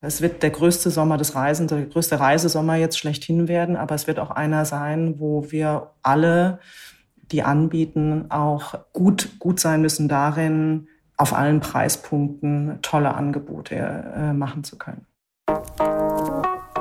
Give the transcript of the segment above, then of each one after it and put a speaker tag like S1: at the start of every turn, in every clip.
S1: Es wird der größte Sommer des Reisens, der größte Reisesommer jetzt schlechthin werden, aber es wird auch einer sein, wo wir alle, die anbieten, auch gut, gut sein müssen darin, auf allen Preispunkten tolle Angebote äh, machen zu können.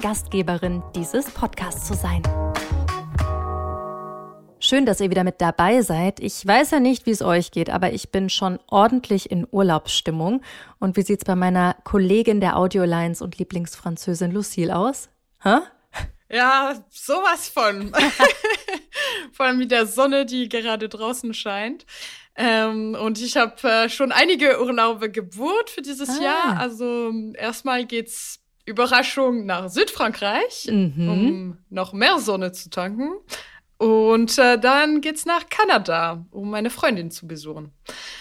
S2: Gastgeberin dieses Podcasts zu sein. Schön, dass ihr wieder mit dabei seid. Ich weiß ja nicht, wie es euch geht, aber ich bin schon ordentlich in Urlaubsstimmung. Und wie sieht's bei meiner Kollegin der Audiolines und Lieblingsfranzösin Lucille aus? Hä?
S3: Ja, sowas von. Vor allem mit der Sonne, die gerade draußen scheint. Ähm, und ich habe äh, schon einige Urlaube gebucht für dieses ah. Jahr. Also erstmal geht's Überraschung nach Südfrankreich, mhm. um noch mehr Sonne zu tanken. Und äh, dann geht's nach Kanada, um meine Freundin zu besuchen.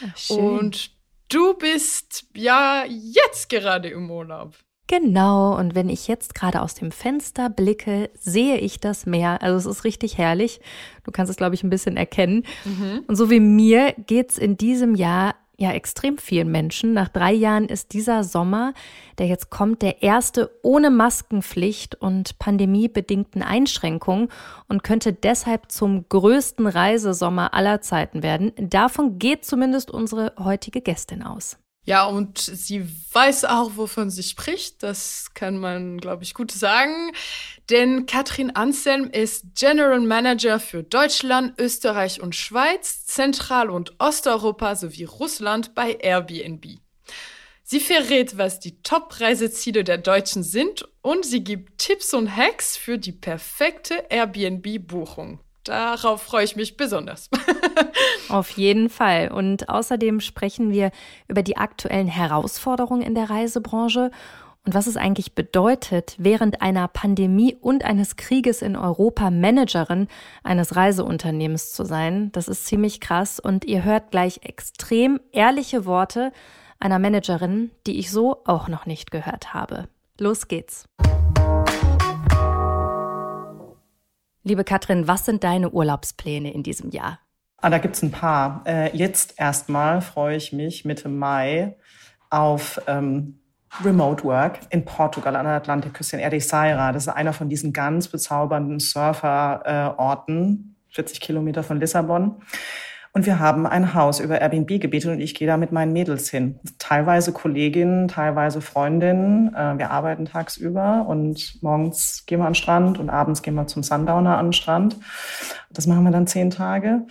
S3: Ach, und du bist ja jetzt gerade im Urlaub.
S2: Genau, und wenn ich jetzt gerade aus dem Fenster blicke, sehe ich das Meer. Also es ist richtig herrlich. Du kannst es, glaube ich, ein bisschen erkennen. Mhm. Und so wie mir geht's in diesem Jahr ja extrem vielen Menschen. Nach drei Jahren ist dieser Sommer, der jetzt kommt, der erste ohne Maskenpflicht und pandemiebedingten Einschränkungen und könnte deshalb zum größten Reisesommer aller Zeiten werden. Davon geht zumindest unsere heutige Gästin aus.
S3: Ja, und sie weiß auch, wovon sie spricht. Das kann man, glaube ich, gut sagen. Denn Katrin Anselm ist General Manager für Deutschland, Österreich und Schweiz, Zentral- und Osteuropa sowie Russland bei Airbnb. Sie verrät, was die Top-Reiseziele der Deutschen sind und sie gibt Tipps und Hacks für die perfekte Airbnb-Buchung. Darauf freue ich mich besonders.
S2: Auf jeden Fall. Und außerdem sprechen wir über die aktuellen Herausforderungen in der Reisebranche und was es eigentlich bedeutet, während einer Pandemie und eines Krieges in Europa Managerin eines Reiseunternehmens zu sein. Das ist ziemlich krass und ihr hört gleich extrem ehrliche Worte einer Managerin, die ich so auch noch nicht gehört habe. Los geht's. Liebe Katrin, was sind deine Urlaubspläne in diesem Jahr?
S1: Ah, da gibt's ein paar. Äh, jetzt erstmal freue ich mich Mitte Mai auf ähm, Remote Work in Portugal an der Atlantikküste in Ericeira. Das ist einer von diesen ganz bezaubernden Surferorten, äh, 40 Kilometer von Lissabon. Und wir haben ein Haus über Airbnb gebietet und ich gehe da mit meinen Mädels hin. Teilweise Kolleginnen, teilweise Freundinnen. Äh, wir arbeiten tagsüber und morgens gehen wir an den Strand und abends gehen wir zum Sundowner an den Strand. Das machen wir dann zehn Tage.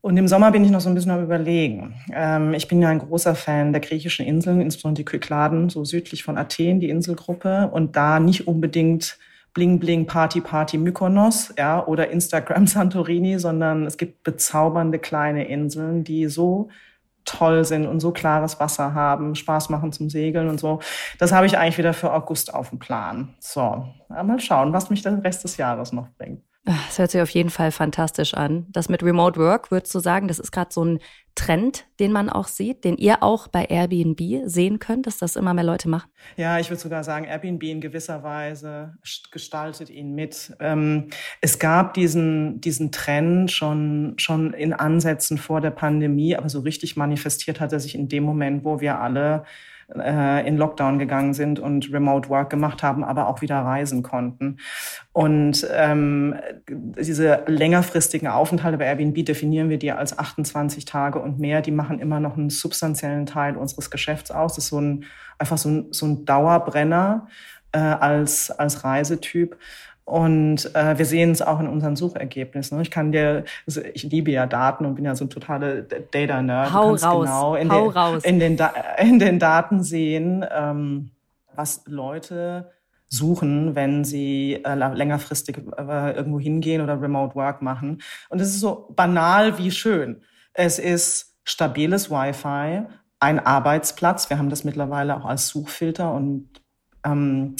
S1: Und im Sommer bin ich noch so ein bisschen am Überlegen. Ähm, ich bin ja ein großer Fan der griechischen Inseln, insbesondere die Kykladen, so südlich von Athen, die Inselgruppe. Und da nicht unbedingt Bling Bling Party Party Mykonos, ja, oder Instagram Santorini, sondern es gibt bezaubernde kleine Inseln, die so toll sind und so klares Wasser haben, Spaß machen zum Segeln und so. Das habe ich eigentlich wieder für August auf dem Plan. So, mal schauen, was mich den Rest des Jahres noch bringt.
S2: Das hört sich auf jeden Fall fantastisch an. Das mit Remote Work, würdest du sagen, das ist gerade so ein Trend, den man auch sieht, den ihr auch bei Airbnb sehen könnt, dass das immer mehr Leute machen?
S1: Ja, ich würde sogar sagen, Airbnb in gewisser Weise gestaltet ihn mit. Ähm, es gab diesen, diesen Trend schon, schon in Ansätzen vor der Pandemie, aber so richtig manifestiert hat er sich in dem Moment, wo wir alle äh, in Lockdown gegangen sind und Remote Work gemacht haben, aber auch wieder reisen konnten. Und ähm, diese längerfristigen Aufenthalte bei Airbnb definieren wir die als 28 Tage und mehr. Die machen immer noch einen substanziellen Teil unseres Geschäfts aus. Das ist so ein, einfach so ein, so ein Dauerbrenner äh, als, als Reisetyp. Und äh, wir sehen es auch in unseren Suchergebnissen. Ich kann dir, also ich liebe ja Daten und bin ja so ein totaler Data-Nerd.
S2: Hau raus,
S1: genau in,
S2: hau
S1: den,
S2: raus.
S1: In, den in den Daten sehen, ähm, was Leute suchen, wenn sie äh, längerfristig äh, irgendwo hingehen oder Remote Work machen. Und es ist so banal wie schön. Es ist stabiles Wi-Fi, ein Arbeitsplatz. Wir haben das mittlerweile auch als Suchfilter und ähm,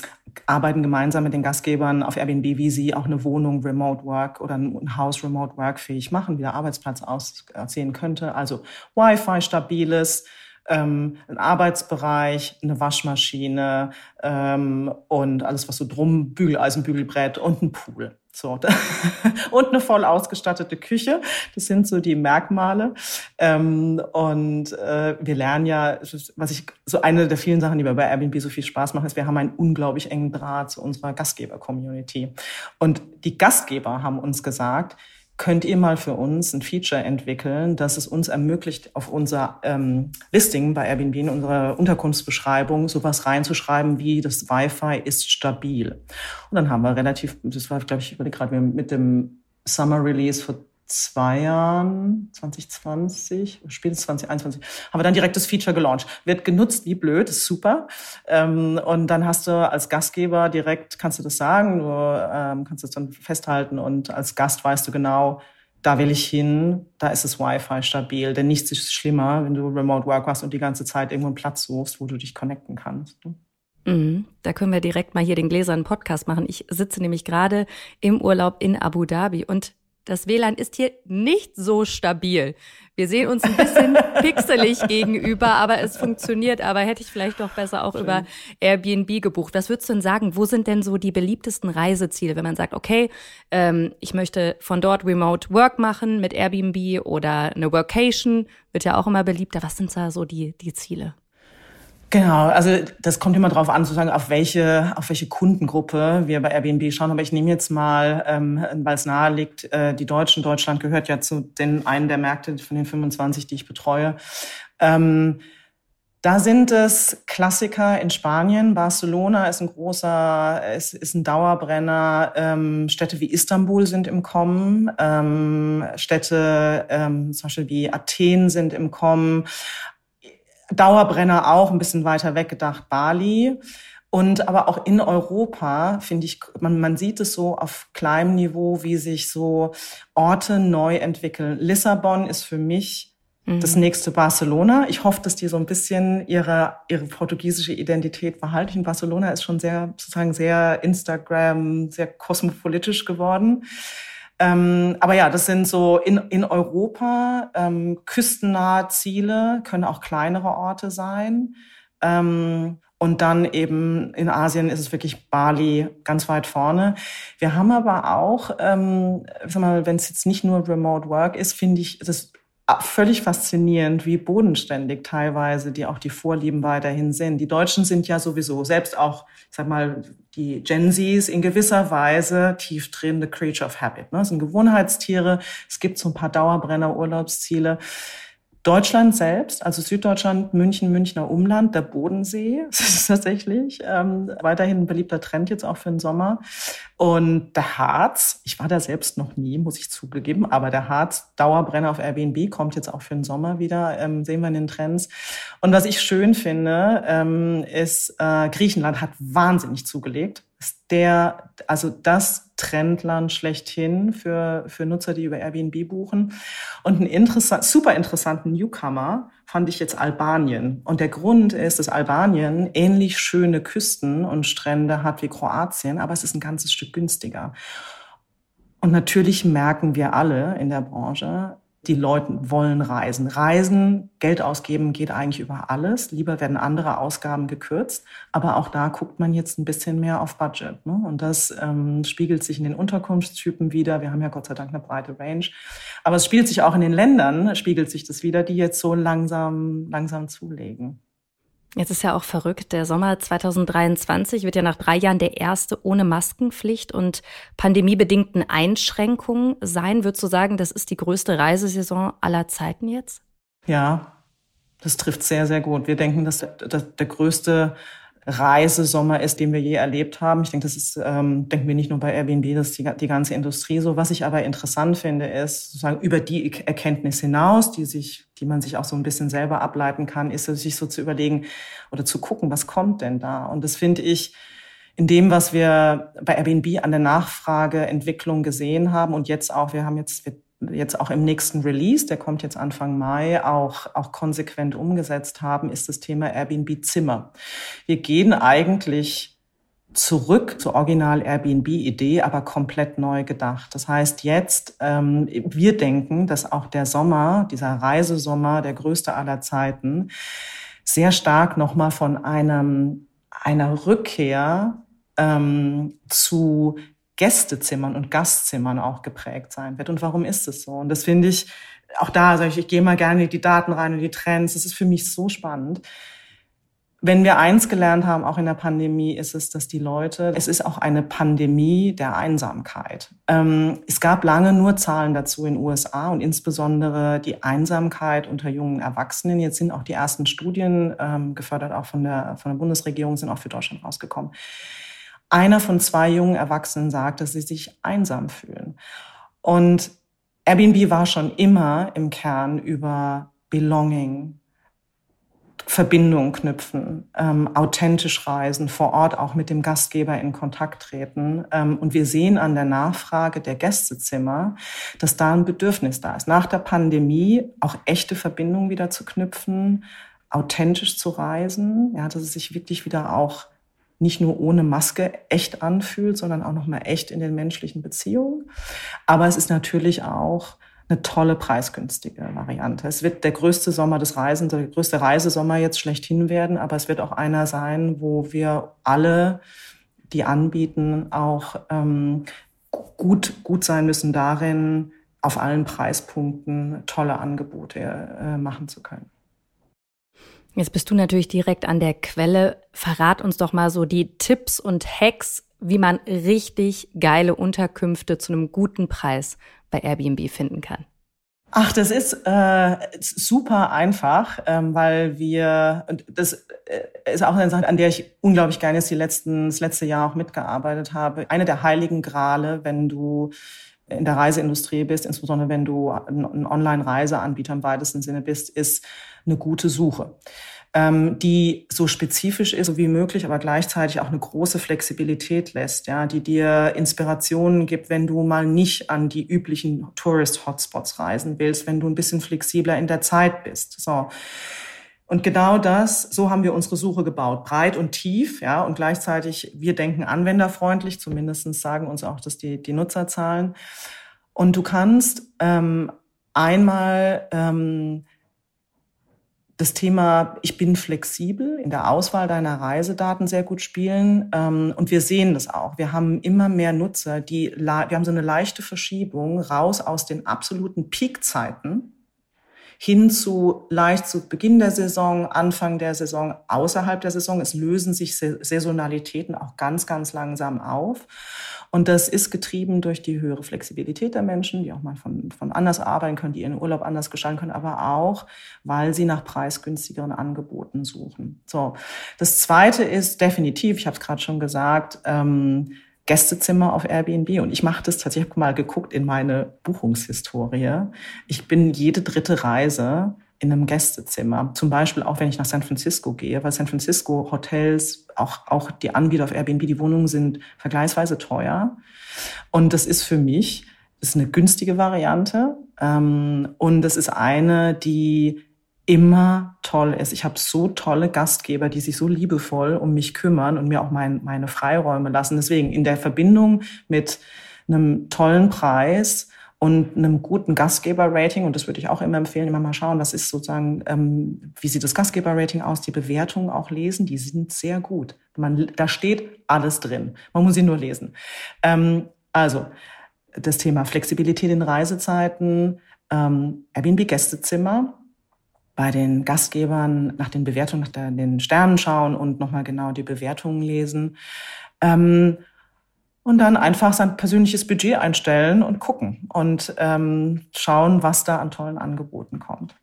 S1: arbeiten gemeinsam mit den Gastgebern auf Airbnb, wie sie auch eine Wohnung Remote Work oder ein Haus Remote Work fähig machen, wie der Arbeitsplatz aussehen könnte. Also Wi-Fi stabiles, ähm, ein Arbeitsbereich, eine Waschmaschine ähm, und alles, was so drum, Bügeleisen, Bügelbrett und ein Pool. So. und eine voll ausgestattete Küche. Das sind so die Merkmale. Ähm, und äh, wir lernen ja, was ich, so eine der vielen Sachen, die mir bei Airbnb so viel Spaß machen, ist, wir haben einen unglaublich engen Draht zu unserer Gastgeber-Community. Und die Gastgeber haben uns gesagt, könnt ihr mal für uns ein Feature entwickeln, das es uns ermöglicht, auf unser ähm, Listing bei Airbnb in unserer Unterkunftsbeschreibung sowas reinzuschreiben wie das Wi-Fi ist stabil. Und dann haben wir relativ, das war, glaube ich, gerade mit dem Summer Release vor zwei Jahren, 2020, spätestens 2021, haben wir dann direkt das Feature gelauncht. Wird genutzt wie blöd, ist super. Ähm, und dann hast du als Gastgeber direkt, kannst du das sagen, du ähm, kannst es dann festhalten und als Gast weißt du genau, da will ich hin, da ist das Wi-Fi stabil. Denn nichts ist schlimmer, wenn du Remote Work hast und die ganze Zeit irgendwo einen Platz suchst, wo du dich connecten kannst. Ne?
S2: Mhm. Da können wir direkt mal hier den gläsernen Podcast machen. Ich sitze nämlich gerade im Urlaub in Abu Dhabi und das WLAN ist hier nicht so stabil. Wir sehen uns ein bisschen pixelig gegenüber, aber es funktioniert. Aber hätte ich vielleicht doch besser auch Schön. über Airbnb gebucht. Was würdest du denn sagen? Wo sind denn so die beliebtesten Reiseziele, wenn man sagt, okay, ähm, ich möchte von dort Remote Work machen mit Airbnb oder eine Workation, wird ja auch immer beliebter. Was sind da so die, die Ziele?
S1: Genau, also das kommt immer darauf an, sozusagen auf welche auf welche Kundengruppe wir bei Airbnb schauen. Aber ich nehme jetzt mal, ähm, weil es nahe liegt, äh, die Deutschen. Deutschland gehört ja zu den einen der Märkte von den 25, die ich betreue. Ähm, da sind es Klassiker in Spanien. Barcelona ist ein großer, ist, ist ein Dauerbrenner. Ähm, Städte wie Istanbul sind im Kommen. Ähm, Städte ähm, zum Beispiel wie Athen sind im Kommen. Dauerbrenner auch ein bisschen weiter weg gedacht, Bali. Und aber auch in Europa, finde ich, man, man sieht es so auf kleinem Niveau, wie sich so Orte neu entwickeln. Lissabon ist für mich mhm. das nächste Barcelona. Ich hoffe, dass die so ein bisschen ihre, ihre portugiesische Identität behalten. Barcelona ist schon sehr, sozusagen sehr Instagram, sehr kosmopolitisch geworden. Ähm, aber ja, das sind so in, in Europa ähm, küstennahe Ziele, können auch kleinere Orte sein. Ähm, und dann eben in Asien ist es wirklich Bali ganz weit vorne. Wir haben aber auch, ähm, wenn es jetzt nicht nur Remote Work ist, finde ich das völlig faszinierend, wie bodenständig teilweise die auch die Vorlieben weiterhin sind. Die Deutschen sind ja sowieso selbst auch, ich sag mal, die Gen Zs in gewisser Weise tief drin, the creature of habit. Ne? Das sind Gewohnheitstiere. Es gibt so ein paar Dauerbrenner-Urlaubsziele. Deutschland selbst, also Süddeutschland, München, Münchner Umland, der Bodensee, das ist tatsächlich ähm, weiterhin ein beliebter Trend jetzt auch für den Sommer. Und der Harz, ich war da selbst noch nie, muss ich zugegeben, aber der Harz, Dauerbrenner auf Airbnb, kommt jetzt auch für den Sommer wieder, ähm, sehen wir in den Trends. Und was ich schön finde, ähm, ist, äh, Griechenland hat wahnsinnig zugelegt ist der, also das Trendland schlechthin für, für Nutzer, die über Airbnb buchen. Und einen interessant, super interessanten Newcomer fand ich jetzt Albanien. Und der Grund ist, dass Albanien ähnlich schöne Küsten und Strände hat wie Kroatien, aber es ist ein ganzes Stück günstiger. Und natürlich merken wir alle in der Branche, die Leute wollen reisen. Reisen, Geld ausgeben geht eigentlich über alles. Lieber werden andere Ausgaben gekürzt. Aber auch da guckt man jetzt ein bisschen mehr auf Budget. Ne? Und das ähm, spiegelt sich in den Unterkunftstypen wieder. Wir haben ja Gott sei Dank eine breite Range. Aber es spiegelt sich auch in den Ländern, spiegelt sich das wieder, die jetzt so langsam, langsam zulegen.
S2: Jetzt ist ja auch verrückt. Der Sommer 2023 wird ja nach drei Jahren der erste ohne Maskenpflicht und pandemiebedingten Einschränkungen sein. Würdest du sagen, das ist die größte Reisesaison aller Zeiten jetzt?
S1: Ja, das trifft sehr, sehr gut. Wir denken, dass der, der größte Reisesommer ist, den wir je erlebt haben. Ich denke, das ist, ähm, denken wir nicht nur bei Airbnb, das ist die, die ganze Industrie so. Was ich aber interessant finde, ist sozusagen über die Erkenntnis hinaus, die sich, die man sich auch so ein bisschen selber ableiten kann, ist sich so zu überlegen oder zu gucken, was kommt denn da? Und das finde ich, in dem, was wir bei Airbnb an der Nachfrageentwicklung gesehen haben und jetzt auch, wir haben jetzt, wir jetzt auch im nächsten Release, der kommt jetzt Anfang Mai, auch, auch konsequent umgesetzt haben, ist das Thema Airbnb Zimmer. Wir gehen eigentlich zurück zur Original Airbnb-Idee, aber komplett neu gedacht. Das heißt, jetzt ähm, wir denken, dass auch der Sommer, dieser Reisesommer, der größte aller Zeiten, sehr stark nochmal von einem einer Rückkehr ähm, zu Gästezimmern und Gastzimmern auch geprägt sein wird. Und warum ist es so? Und das finde ich, auch da sage ich, ich gehe mal gerne in die Daten rein und die Trends. Es ist für mich so spannend. Wenn wir eins gelernt haben, auch in der Pandemie, ist es, dass die Leute, es ist auch eine Pandemie der Einsamkeit. Ähm, es gab lange nur Zahlen dazu in den USA und insbesondere die Einsamkeit unter jungen Erwachsenen. Jetzt sind auch die ersten Studien, ähm, gefördert auch von der, von der Bundesregierung, sind auch für Deutschland rausgekommen. Einer von zwei jungen Erwachsenen sagt, dass sie sich einsam fühlen. Und Airbnb war schon immer im Kern über Belonging, Verbindung knüpfen, ähm, authentisch reisen, vor Ort auch mit dem Gastgeber in Kontakt treten. Ähm, und wir sehen an der Nachfrage der Gästezimmer, dass da ein Bedürfnis da ist. Nach der Pandemie auch echte Verbindungen wieder zu knüpfen, authentisch zu reisen, ja, dass es sich wirklich wieder auch nicht nur ohne Maske echt anfühlt, sondern auch nochmal echt in den menschlichen Beziehungen. Aber es ist natürlich auch eine tolle preisgünstige Variante. Es wird der größte Sommer des Reisens, der größte Reisesommer jetzt schlechthin werden, aber es wird auch einer sein, wo wir alle, die anbieten, auch ähm, gut, gut sein müssen darin, auf allen Preispunkten tolle Angebote äh, machen zu können.
S2: Jetzt bist du natürlich direkt an der Quelle. Verrat uns doch mal so die Tipps und Hacks, wie man richtig geile Unterkünfte zu einem guten Preis bei Airbnb finden kann.
S1: Ach, das ist äh, super einfach, ähm, weil wir, das äh, ist auch eine Sache, an der ich unglaublich gerne jetzt die letzten, das letzte Jahr auch mitgearbeitet habe. Eine der heiligen Grale, wenn du in der Reiseindustrie bist, insbesondere wenn du ein Online-Reiseanbieter im weitesten Sinne bist, ist eine gute Suche, ähm, die so spezifisch ist wie möglich, aber gleichzeitig auch eine große Flexibilität lässt, ja, die dir Inspirationen gibt, wenn du mal nicht an die üblichen Tourist-Hotspots reisen willst, wenn du ein bisschen flexibler in der Zeit bist. So. Und genau das, so haben wir unsere Suche gebaut, breit und tief, ja, und gleichzeitig, wir denken anwenderfreundlich, zumindestens sagen uns auch dass die, die Nutzerzahlen. Und du kannst ähm, einmal ähm, das Thema, ich bin flexibel in der Auswahl deiner Reisedaten sehr gut spielen. Ähm, und wir sehen das auch. Wir haben immer mehr Nutzer, die, wir haben so eine leichte Verschiebung raus aus den absoluten Peakzeiten hin zu leicht zu Beginn der Saison, Anfang der Saison, außerhalb der Saison. Es lösen sich Saisonalitäten auch ganz, ganz langsam auf. Und das ist getrieben durch die höhere Flexibilität der Menschen, die auch mal von, von anders arbeiten können, die ihren Urlaub anders gestalten können, aber auch, weil sie nach preisgünstigeren Angeboten suchen. So, das Zweite ist definitiv, ich habe es gerade schon gesagt, ähm, Gästezimmer auf Airbnb und ich mache das tatsächlich, ich habe mal geguckt in meine Buchungshistorie. Ich bin jede dritte Reise in einem Gästezimmer. Zum Beispiel auch, wenn ich nach San Francisco gehe, weil San Francisco Hotels, auch, auch die Anbieter auf Airbnb, die Wohnungen sind vergleichsweise teuer. Und das ist für mich, ist eine günstige Variante. Ähm, und das ist eine, die immer toll ist. Ich habe so tolle Gastgeber, die sich so liebevoll um mich kümmern und mir auch mein, meine Freiräume lassen. Deswegen in der Verbindung mit einem tollen Preis und einem guten Gastgeber-Rating, und das würde ich auch immer empfehlen, immer mal schauen, was ist sozusagen, ähm, wie sieht das Gastgeber-Rating aus, die Bewertungen auch lesen, die sind sehr gut. Man, da steht alles drin. Man muss sie nur lesen. Ähm, also, das Thema Flexibilität in Reisezeiten, ähm, Airbnb-Gästezimmer, bei den Gastgebern nach den Bewertungen, nach den Sternen schauen und nochmal genau die Bewertungen lesen. Ähm, und dann einfach sein persönliches Budget einstellen und gucken und ähm, schauen, was da an tollen Angeboten kommt.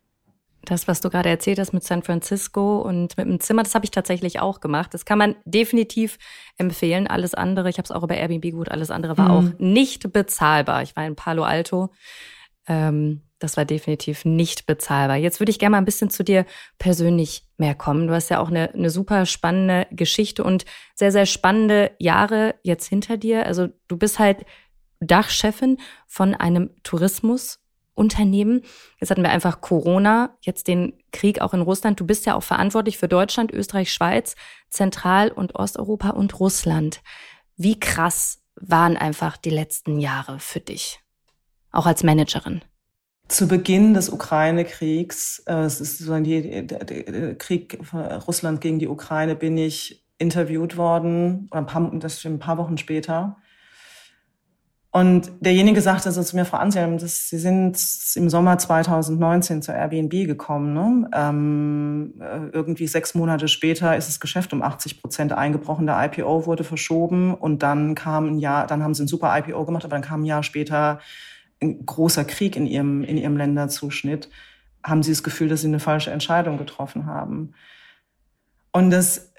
S2: Das, was du gerade erzählt hast mit San Francisco und mit dem Zimmer, das habe ich tatsächlich auch gemacht. Das kann man definitiv empfehlen. Alles andere, ich habe es auch über Airbnb gut, alles andere war mhm. auch nicht bezahlbar. Ich war in Palo Alto. Ähm, das war definitiv nicht bezahlbar. Jetzt würde ich gerne mal ein bisschen zu dir persönlich mehr kommen. Du hast ja auch eine, eine super spannende Geschichte und sehr, sehr spannende Jahre jetzt hinter dir. Also du bist halt Dachchefin von einem Tourismus Unternehmen. Jetzt hatten wir einfach Corona, jetzt den Krieg auch in Russland. Du bist ja auch verantwortlich für Deutschland, Österreich, Schweiz, Zentral- und Osteuropa und Russland. Wie krass waren einfach die letzten Jahre für dich? Auch als Managerin.
S1: Zu Beginn des Ukraine-Kriegs, äh, es ist sozusagen die, der, der Krieg Russland gegen die Ukraine, bin ich interviewt worden, oder ein paar, das ein paar Wochen später. Und derjenige sagte so zu mir, Frau Anselm, das, Sie sind im Sommer 2019 zur Airbnb gekommen. Ne? Ähm, äh, irgendwie sechs Monate später ist das Geschäft um 80 Prozent eingebrochen. Der IPO wurde verschoben und dann kam ein Jahr, dann haben Sie ein super IPO gemacht, aber dann kam ein Jahr später ein großer Krieg in Ihrem, in Ihrem Länderzuschnitt. Haben Sie das Gefühl, dass Sie eine falsche Entscheidung getroffen haben? Und das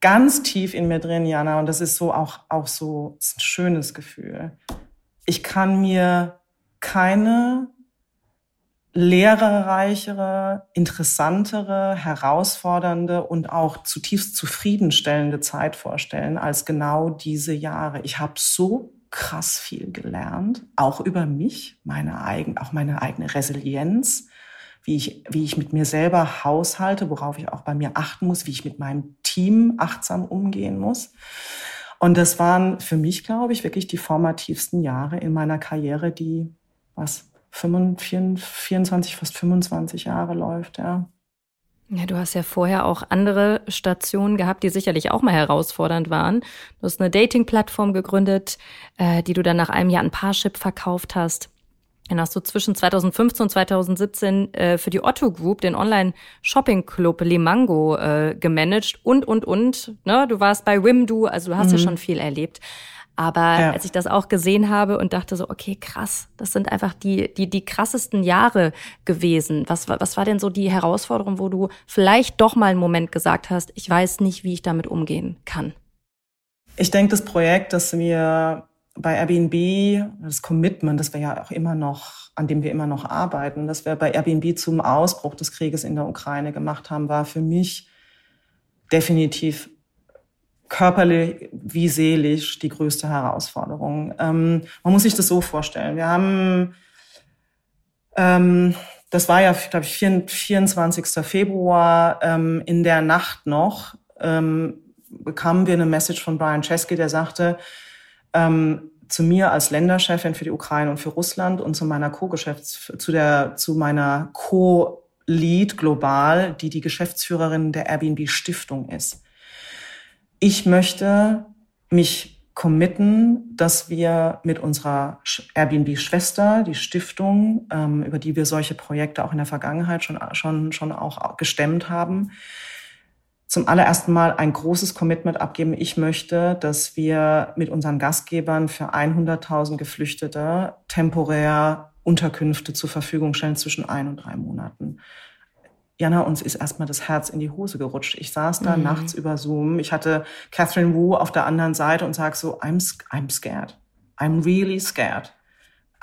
S1: ganz tief in mir drin, Jana, und das ist so auch, auch so ein schönes Gefühl ich kann mir keine lehrreichere, interessantere, herausfordernde und auch zutiefst zufriedenstellende Zeit vorstellen als genau diese Jahre. Ich habe so krass viel gelernt, auch über mich, meine eigen, auch meine eigene Resilienz, wie ich, wie ich mit mir selber haushalte, worauf ich auch bei mir achten muss, wie ich mit meinem Team achtsam umgehen muss. Und das waren für mich, glaube ich, wirklich die formativsten Jahre in meiner Karriere, die, was, 25, 24, fast 25 Jahre läuft, ja.
S2: Ja, du hast ja vorher auch andere Stationen gehabt, die sicherlich auch mal herausfordernd waren. Du hast eine Dating-Plattform gegründet, äh, die du dann nach einem Jahr ein Parship verkauft hast. Dann hast du zwischen 2015 und 2017 äh, für die Otto Group den Online-Shopping-Club Limango äh, gemanagt und, und, und. Ne? Du warst bei Wimdu, also du hast mhm. ja schon viel erlebt. Aber ja. als ich das auch gesehen habe und dachte so, okay, krass, das sind einfach die, die, die krassesten Jahre gewesen. Was, was war denn so die Herausforderung, wo du vielleicht doch mal einen Moment gesagt hast, ich weiß nicht, wie ich damit umgehen kann?
S1: Ich denke, das Projekt, das wir bei Airbnb, das Commitment, das wir ja auch immer noch, an dem wir immer noch arbeiten, das wir bei Airbnb zum Ausbruch des Krieges in der Ukraine gemacht haben, war für mich definitiv körperlich wie seelisch die größte Herausforderung. Ähm, man muss sich das so vorstellen. Wir haben, ähm, das war ja, glaube ich, 24. Februar, ähm, in der Nacht noch, ähm, bekamen wir eine Message von Brian Chesky, der sagte, ähm, zu mir als Länderchefin für die Ukraine und für Russland und zu meiner Co-Geschäfts zu der zu meiner Co-Lead global, die die Geschäftsführerin der Airbnb Stiftung ist. Ich möchte mich committen, dass wir mit unserer Airbnb-Schwester, die Stiftung, ähm, über die wir solche Projekte auch in der Vergangenheit schon, schon, schon auch gestemmt haben, zum allerersten Mal ein großes Commitment abgeben. Ich möchte, dass wir mit unseren Gastgebern für 100.000 Geflüchtete temporär Unterkünfte zur Verfügung stellen zwischen ein und drei Monaten. Jana, uns ist erstmal das Herz in die Hose gerutscht. Ich saß da mhm. nachts über Zoom. Ich hatte Catherine Wu auf der anderen Seite und sag so, I'm, I'm scared. I'm really scared.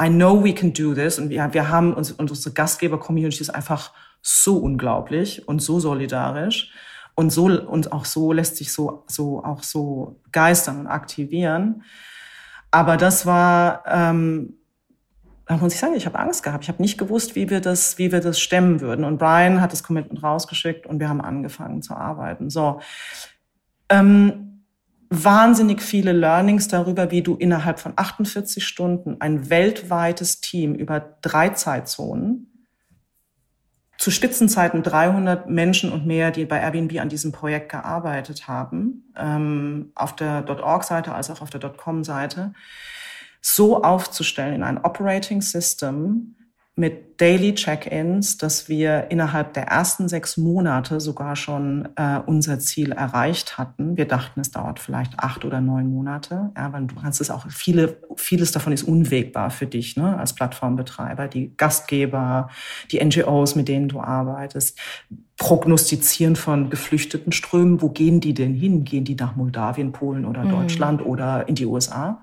S1: I know we can do this. Und wir, wir haben uns, unsere Gastgeber-Community ist einfach so unglaublich und so solidarisch. Und so, und auch so lässt sich so, so, auch so geistern und aktivieren. Aber das war, ähm, da muss ich sagen, ich habe Angst gehabt. Ich habe nicht gewusst, wie wir das, wie wir das stemmen würden. Und Brian hat das Commitment rausgeschickt und wir haben angefangen zu arbeiten. So. Ähm, wahnsinnig viele Learnings darüber, wie du innerhalb von 48 Stunden ein weltweites Team über drei Zeitzonen zu Spitzenzeiten 300 Menschen und mehr, die bei Airbnb an diesem Projekt gearbeitet haben, ähm, auf der .org-Seite als auch auf der .com-Seite, so aufzustellen in ein Operating System, mit Daily Check-ins, dass wir innerhalb der ersten sechs Monate sogar schon äh, unser Ziel erreicht hatten. Wir dachten, es dauert vielleicht acht oder neun Monate. Ja, weil du kannst es auch, viele, vieles davon ist unwegbar für dich, ne, als Plattformbetreiber. Die Gastgeber, die NGOs, mit denen du arbeitest, prognostizieren von geflüchteten Strömen. Wo gehen die denn hin? Gehen die nach Moldawien, Polen oder mhm. Deutschland oder in die USA?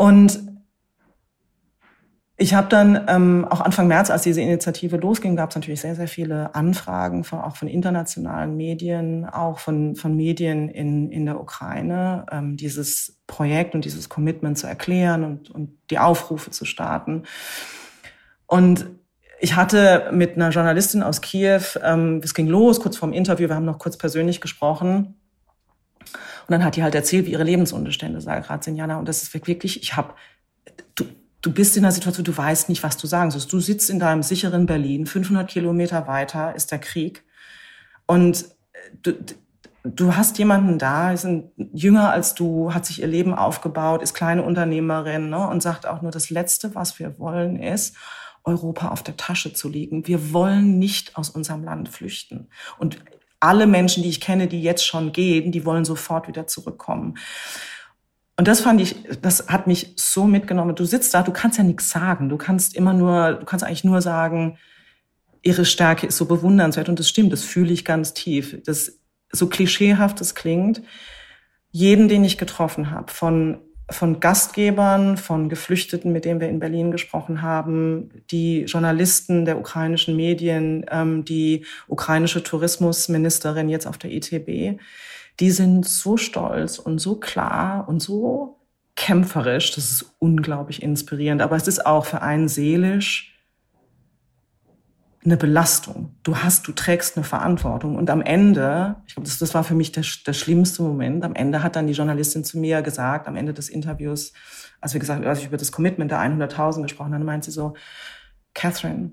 S1: Und ich habe dann ähm, auch Anfang März, als diese Initiative losging, gab es natürlich sehr, sehr viele Anfragen, von, auch von internationalen Medien, auch von, von Medien in, in der Ukraine, ähm, dieses Projekt und dieses Commitment zu erklären und, und die Aufrufe zu starten. Und ich hatte mit einer Journalistin aus Kiew, ähm, es ging los, kurz vorm Interview, wir haben noch kurz persönlich gesprochen. Und dann hat die halt erzählt, wie ihre Lebensumstände gerade sind, Jana. Und das ist wirklich, ich habe, du, du bist in einer Situation, du weißt nicht, was du sagen sollst. Du sitzt in deinem sicheren Berlin, 500 Kilometer weiter ist der Krieg. Und du, du hast jemanden da, ist ein, jünger als du, hat sich ihr Leben aufgebaut, ist kleine Unternehmerin ne, und sagt auch nur, das Letzte, was wir wollen, ist, Europa auf der Tasche zu liegen. Wir wollen nicht aus unserem Land flüchten. Und alle Menschen, die ich kenne, die jetzt schon gehen, die wollen sofort wieder zurückkommen. Und das fand ich, das hat mich so mitgenommen. Du sitzt da, du kannst ja nichts sagen. Du kannst immer nur, du kannst eigentlich nur sagen, ihre Stärke ist so bewundernswert. Und das stimmt, das fühle ich ganz tief. Das, so klischeehaft es klingt, jeden, den ich getroffen habe, von von Gastgebern, von Geflüchteten, mit denen wir in Berlin gesprochen haben, die Journalisten der ukrainischen Medien, ähm, die ukrainische Tourismusministerin jetzt auf der ITB, die sind so stolz und so klar und so kämpferisch. Das ist unglaublich inspirierend. Aber es ist auch für einen seelisch eine Belastung. Du hast, du trägst eine Verantwortung. Und am Ende, ich glaube, das, das war für mich der, der schlimmste Moment. Am Ende hat dann die Journalistin zu mir gesagt, am Ende des Interviews, als wir gesagt, als ich über das Commitment der 100.000 gesprochen habe, meint sie so, Catherine,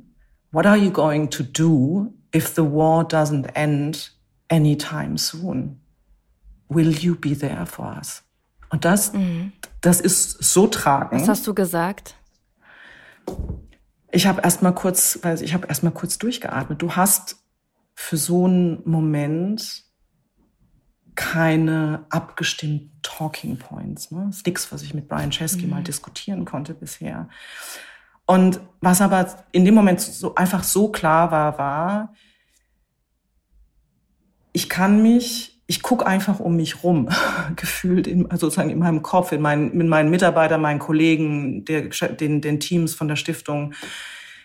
S1: what are you going to do if the war doesn't end anytime soon? Will you be there for us? Und das, mhm. das ist so tragend.
S2: Was hast du gesagt?
S1: Ich habe erst mal kurz, weil ich habe erst mal kurz durchgeatmet. Du hast für so einen Moment keine abgestimmten Talking Points. Ne? Das ist nichts, was ich mit Brian Chesky mhm. mal diskutieren konnte bisher. Und was aber in dem Moment so einfach so klar war, war, ich kann mich ich gucke einfach um mich rum, gefühlt in, also sozusagen in meinem Kopf, in meinen, mit meinen Mitarbeitern, meinen Kollegen, der, den, den Teams von der Stiftung.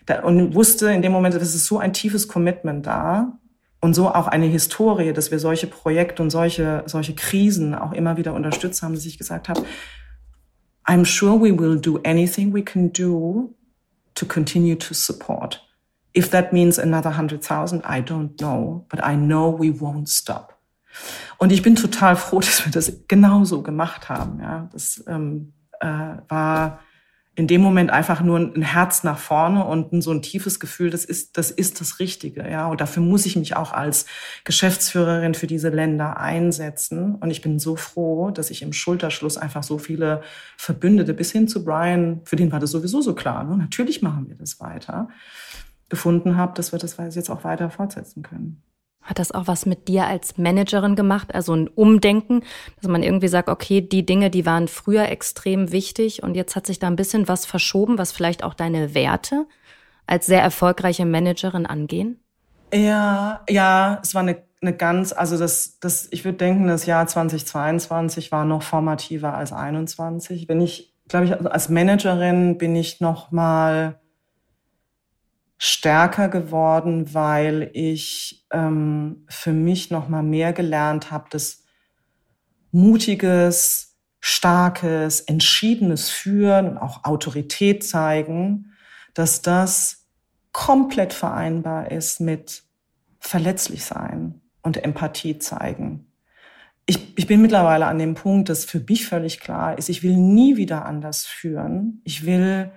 S1: Da, und wusste in dem Moment, das ist so ein tiefes Commitment da und so auch eine Historie, dass wir solche Projekte und solche, solche Krisen auch immer wieder unterstützt haben, dass ich gesagt habe, I'm sure we will do anything we can do to continue to support. If that means another 100,000, I don't know, but I know we won't stop. Und ich bin total froh, dass wir das genauso gemacht haben. Ja, das ähm, äh, war in dem Moment einfach nur ein Herz nach vorne und so ein tiefes Gefühl, das ist, das ist das Richtige, ja. Und dafür muss ich mich auch als Geschäftsführerin für diese Länder einsetzen. Und ich bin so froh, dass ich im Schulterschluss einfach so viele Verbündete bis hin zu Brian, für den war das sowieso so klar, ne? natürlich machen wir das weiter, gefunden habe, dass wir das jetzt auch weiter fortsetzen können.
S2: Hat das auch was mit dir als Managerin gemacht? Also ein Umdenken, dass man irgendwie sagt, okay, die Dinge, die waren früher extrem wichtig und jetzt hat sich da ein bisschen was verschoben, was vielleicht auch deine Werte als sehr erfolgreiche Managerin angehen?
S1: Ja, ja, es war eine, eine ganz, also das, das, ich würde denken, das Jahr 2022 war noch formativer als 21. Wenn ich, glaube ich, als Managerin bin ich noch mal stärker geworden, weil ich ähm, für mich noch mal mehr gelernt habe, dass mutiges, starkes, entschiedenes Führen und auch Autorität zeigen, dass das komplett vereinbar ist mit verletzlich sein und Empathie zeigen. Ich, ich bin mittlerweile an dem Punkt, dass für mich völlig klar ist, ich will nie wieder anders führen. Ich will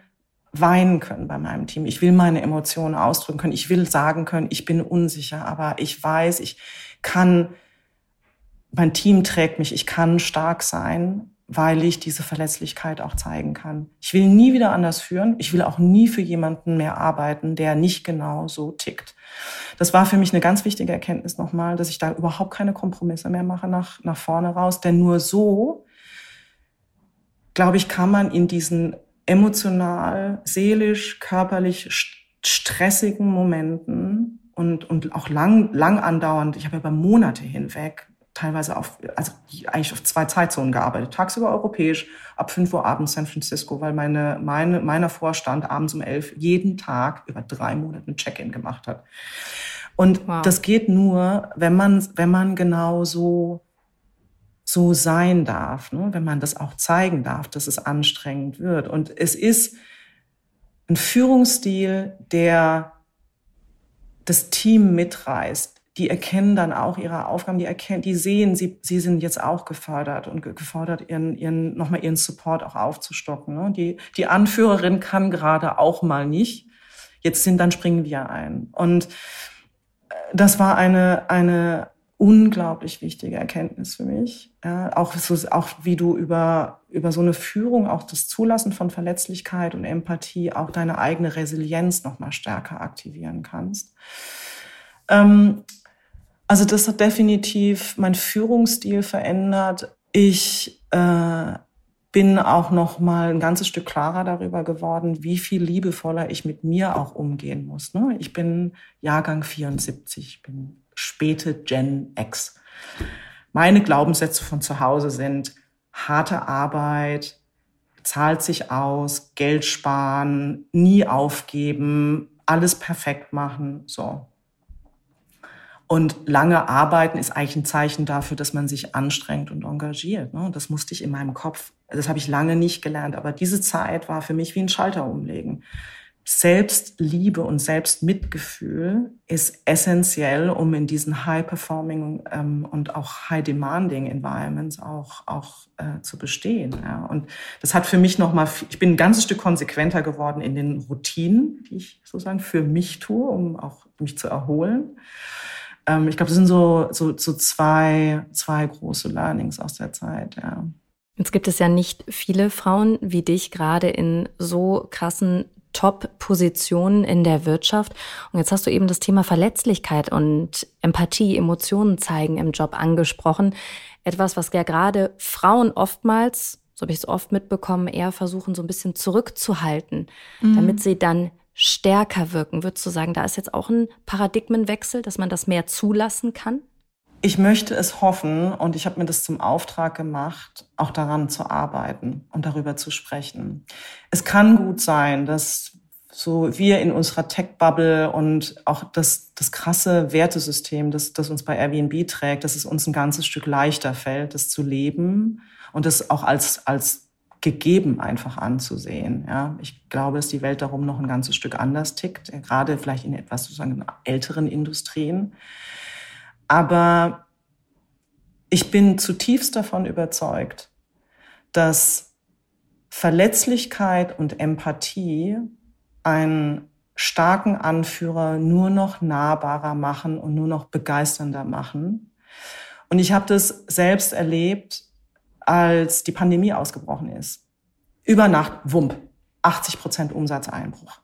S1: weinen können bei meinem Team. Ich will meine Emotionen ausdrücken können. Ich will sagen können, ich bin unsicher, aber ich weiß, ich kann, mein Team trägt mich, ich kann stark sein, weil ich diese Verletzlichkeit auch zeigen kann. Ich will nie wieder anders führen. Ich will auch nie für jemanden mehr arbeiten, der nicht genau so tickt. Das war für mich eine ganz wichtige Erkenntnis nochmal, dass ich da überhaupt keine Kompromisse mehr mache nach, nach vorne raus. Denn nur so, glaube ich, kann man in diesen emotional, seelisch, körperlich stressigen Momenten und, und auch lang, lang andauernd, ich habe ja über Monate hinweg teilweise auf, also eigentlich auf zwei Zeitzonen gearbeitet. Tagsüber europäisch, ab 5 Uhr abends San Francisco, weil meine, meine, meiner Vorstand abends um 11 jeden Tag über drei Monate ein Check-in gemacht hat. Und wow. das geht nur, wenn man, wenn man genau so so sein darf, ne? wenn man das auch zeigen darf, dass es anstrengend wird. Und es ist, ein Führungsstil, der das Team mitreißt. Die erkennen dann auch ihre Aufgaben, die erkennen, die sehen, sie, sie sind jetzt auch gefördert und gefordert, ihren, ihren, nochmal ihren Support auch aufzustocken. Ne? Die, die Anführerin kann gerade auch mal nicht. Jetzt sind, dann springen wir ein. Und äh, das war eine, eine unglaublich wichtige Erkenntnis für mich. Ja, auch, so, auch wie du über, über so eine Führung, auch das Zulassen von Verletzlichkeit und Empathie, auch deine eigene Resilienz noch mal stärker aktivieren kannst. Ähm, also das hat definitiv mein Führungsstil verändert. Ich äh, bin auch noch mal ein ganzes Stück klarer darüber geworden, wie viel liebevoller ich mit mir auch umgehen muss. Ne? Ich bin Jahrgang 74, ich bin späte Gen X. Meine Glaubenssätze von zu Hause sind harte Arbeit, zahlt sich aus, Geld sparen, nie aufgeben, alles perfekt machen, so. Und lange arbeiten ist eigentlich ein Zeichen dafür, dass man sich anstrengt und engagiert. Ne? Das musste ich in meinem Kopf, das habe ich lange nicht gelernt, aber diese Zeit war für mich wie ein Schalter umlegen. Selbstliebe und Selbstmitgefühl ist essentiell, um in diesen High-Performing ähm, und auch High-Demanding Environments auch, auch äh, zu bestehen. Ja. Und das hat für mich nochmal, ich bin ein ganzes Stück konsequenter geworden in den Routinen, die ich sozusagen für mich tue, um auch mich zu erholen. Ähm, ich glaube, das sind so, so, so zwei, zwei große Learnings aus der Zeit. Ja.
S2: Jetzt gibt es ja nicht viele Frauen wie dich gerade in so krassen Top-Positionen in der Wirtschaft. Und jetzt hast du eben das Thema Verletzlichkeit und Empathie, Emotionen zeigen im Job angesprochen. Etwas, was ja gerade Frauen oftmals, so habe ich es oft mitbekommen, eher versuchen, so ein bisschen zurückzuhalten, mhm. damit sie dann stärker wirken. Würdest du sagen, da ist jetzt auch ein Paradigmenwechsel, dass man das mehr zulassen kann?
S1: Ich möchte es hoffen und ich habe mir das zum Auftrag gemacht, auch daran zu arbeiten und darüber zu sprechen. Es kann gut sein, dass so wir in unserer Tech-Bubble und auch das, das krasse Wertesystem, das, das uns bei Airbnb trägt, dass es uns ein ganzes Stück leichter fällt, das zu leben und das auch als, als gegeben einfach anzusehen. Ja, ich glaube, dass die Welt darum noch ein ganzes Stück anders tickt, gerade vielleicht in etwas sozusagen älteren Industrien. Aber ich bin zutiefst davon überzeugt, dass Verletzlichkeit und Empathie einen starken Anführer nur noch nahbarer machen und nur noch begeisternder machen. Und ich habe das selbst erlebt, als die Pandemie ausgebrochen ist. Über Nacht, Wump, 80 Prozent Umsatzeinbruch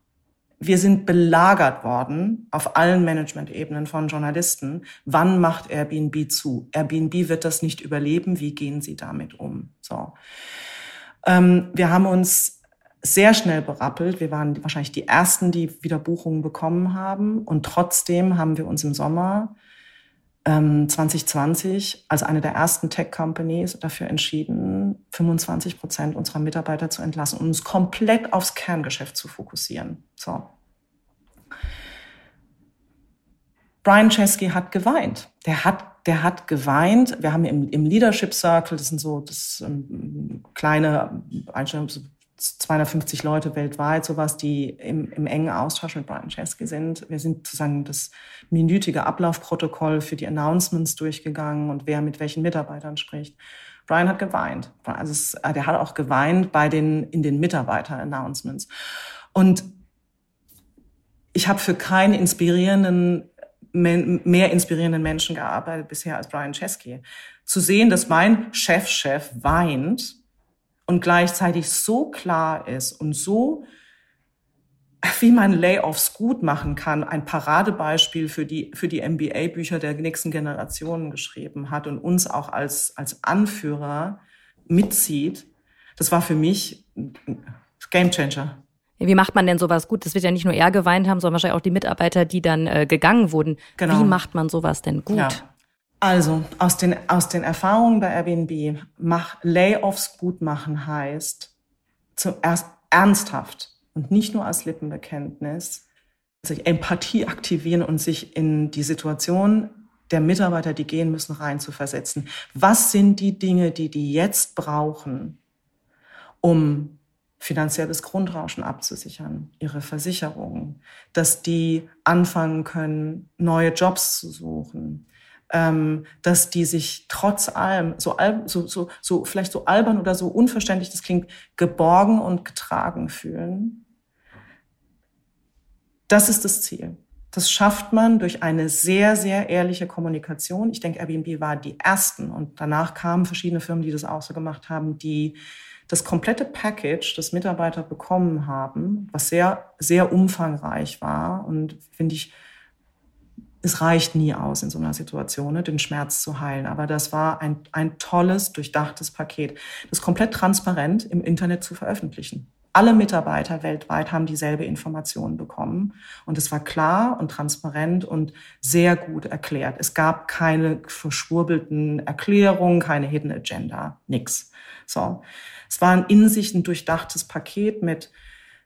S1: wir sind belagert worden auf allen Management-Ebenen von Journalisten. Wann macht Airbnb zu? Airbnb wird das nicht überleben. Wie gehen Sie damit um? So. Ähm, wir haben uns sehr schnell berappelt. Wir waren wahrscheinlich die ersten, die wieder Buchungen bekommen haben. Und trotzdem haben wir uns im Sommer 2020 als eine der ersten Tech-Companies dafür entschieden, 25 Prozent unserer Mitarbeiter zu entlassen und uns komplett aufs Kerngeschäft zu fokussieren. So. Brian Chesky hat geweint. Der hat, der hat geweint. Wir haben im, im Leadership Circle, das sind so das ähm, kleine Einstellungen, 250 Leute weltweit, sowas, die im, im engen Austausch mit Brian Chesky sind. Wir sind sozusagen das minütige Ablaufprotokoll für die Announcements durchgegangen und wer mit welchen Mitarbeitern spricht. Brian hat geweint. Also es, der hat auch geweint bei den in den Mitarbeiter-Announcements. Und ich habe für keinen inspirierenden, mehr inspirierenden Menschen gearbeitet bisher als Brian Chesky. Zu sehen, dass mein Chefchef -Chef weint und gleichzeitig so klar ist und so, wie man Layoffs gut machen kann, ein Paradebeispiel für die, für die MBA-Bücher der nächsten Generationen geschrieben hat und uns auch als, als Anführer mitzieht, das war für mich Game Changer.
S2: Wie macht man denn sowas gut? Das wird ja nicht nur er geweint haben, sondern wahrscheinlich auch die Mitarbeiter, die dann äh, gegangen wurden. Genau. Wie macht man sowas denn gut? Ja.
S1: Also aus den, aus den Erfahrungen bei Airbnb, mach, Layoffs gut machen heißt zuerst ernsthaft und nicht nur als Lippenbekenntnis, sich Empathie aktivieren und sich in die Situation der Mitarbeiter, die gehen müssen, rein zu versetzen. Was sind die Dinge, die die jetzt brauchen, um finanzielles Grundrauschen abzusichern, ihre Versicherungen, dass die anfangen können, neue Jobs zu suchen, ähm, dass die sich trotz allem, so, so, so, so vielleicht so albern oder so unverständlich das klingt, geborgen und getragen fühlen. Das ist das Ziel. Das schafft man durch eine sehr, sehr ehrliche Kommunikation. Ich denke, Airbnb war die ersten und danach kamen verschiedene Firmen, die das auch so gemacht haben, die das komplette Package, das Mitarbeiter bekommen haben, was sehr, sehr umfangreich war und finde ich, es reicht nie aus in so einer Situation, ne, den Schmerz zu heilen. Aber das war ein, ein tolles, durchdachtes Paket, das komplett transparent im Internet zu veröffentlichen. Alle Mitarbeiter weltweit haben dieselbe Information bekommen. Und es war klar und transparent und sehr gut erklärt. Es gab keine verschwurbelten Erklärungen, keine Hidden Agenda, nix. So. Es war ein in sich ein durchdachtes Paket mit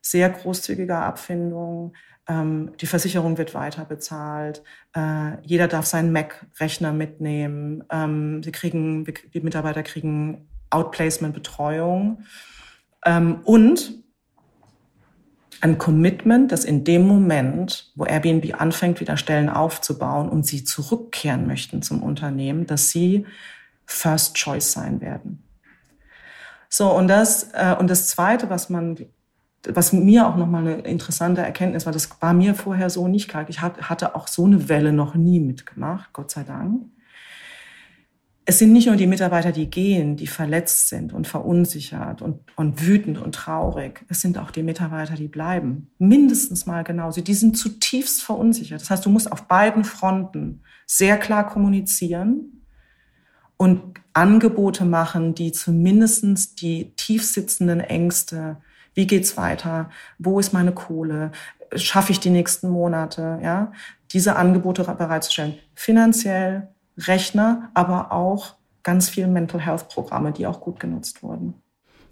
S1: sehr großzügiger Abfindung. Ähm, die Versicherung wird weiter bezahlt. Äh, jeder darf seinen Mac-Rechner mitnehmen. Ähm, sie kriegen, die Mitarbeiter kriegen Outplacement-Betreuung. Ähm, und ein Commitment, dass in dem Moment, wo Airbnb anfängt, wieder Stellen aufzubauen und sie zurückkehren möchten zum Unternehmen, dass sie First Choice sein werden. So, und das, äh, und das Zweite, was man, was mir auch nochmal eine interessante Erkenntnis war, das war mir vorher so nicht klar. Ich hatte auch so eine Welle noch nie mitgemacht, Gott sei Dank es sind nicht nur die Mitarbeiter, die gehen, die verletzt sind und verunsichert und, und wütend und traurig. Es sind auch die Mitarbeiter, die bleiben. Mindestens mal genauso. Die sind zutiefst verunsichert. Das heißt, du musst auf beiden Fronten sehr klar kommunizieren und Angebote machen, die zumindestens die tiefsitzenden Ängste, wie geht's weiter? Wo ist meine Kohle? Schaffe ich die nächsten Monate? Ja, diese Angebote bereitzustellen. Finanziell, Rechner, aber auch ganz viele Mental Health Programme, die auch gut genutzt wurden.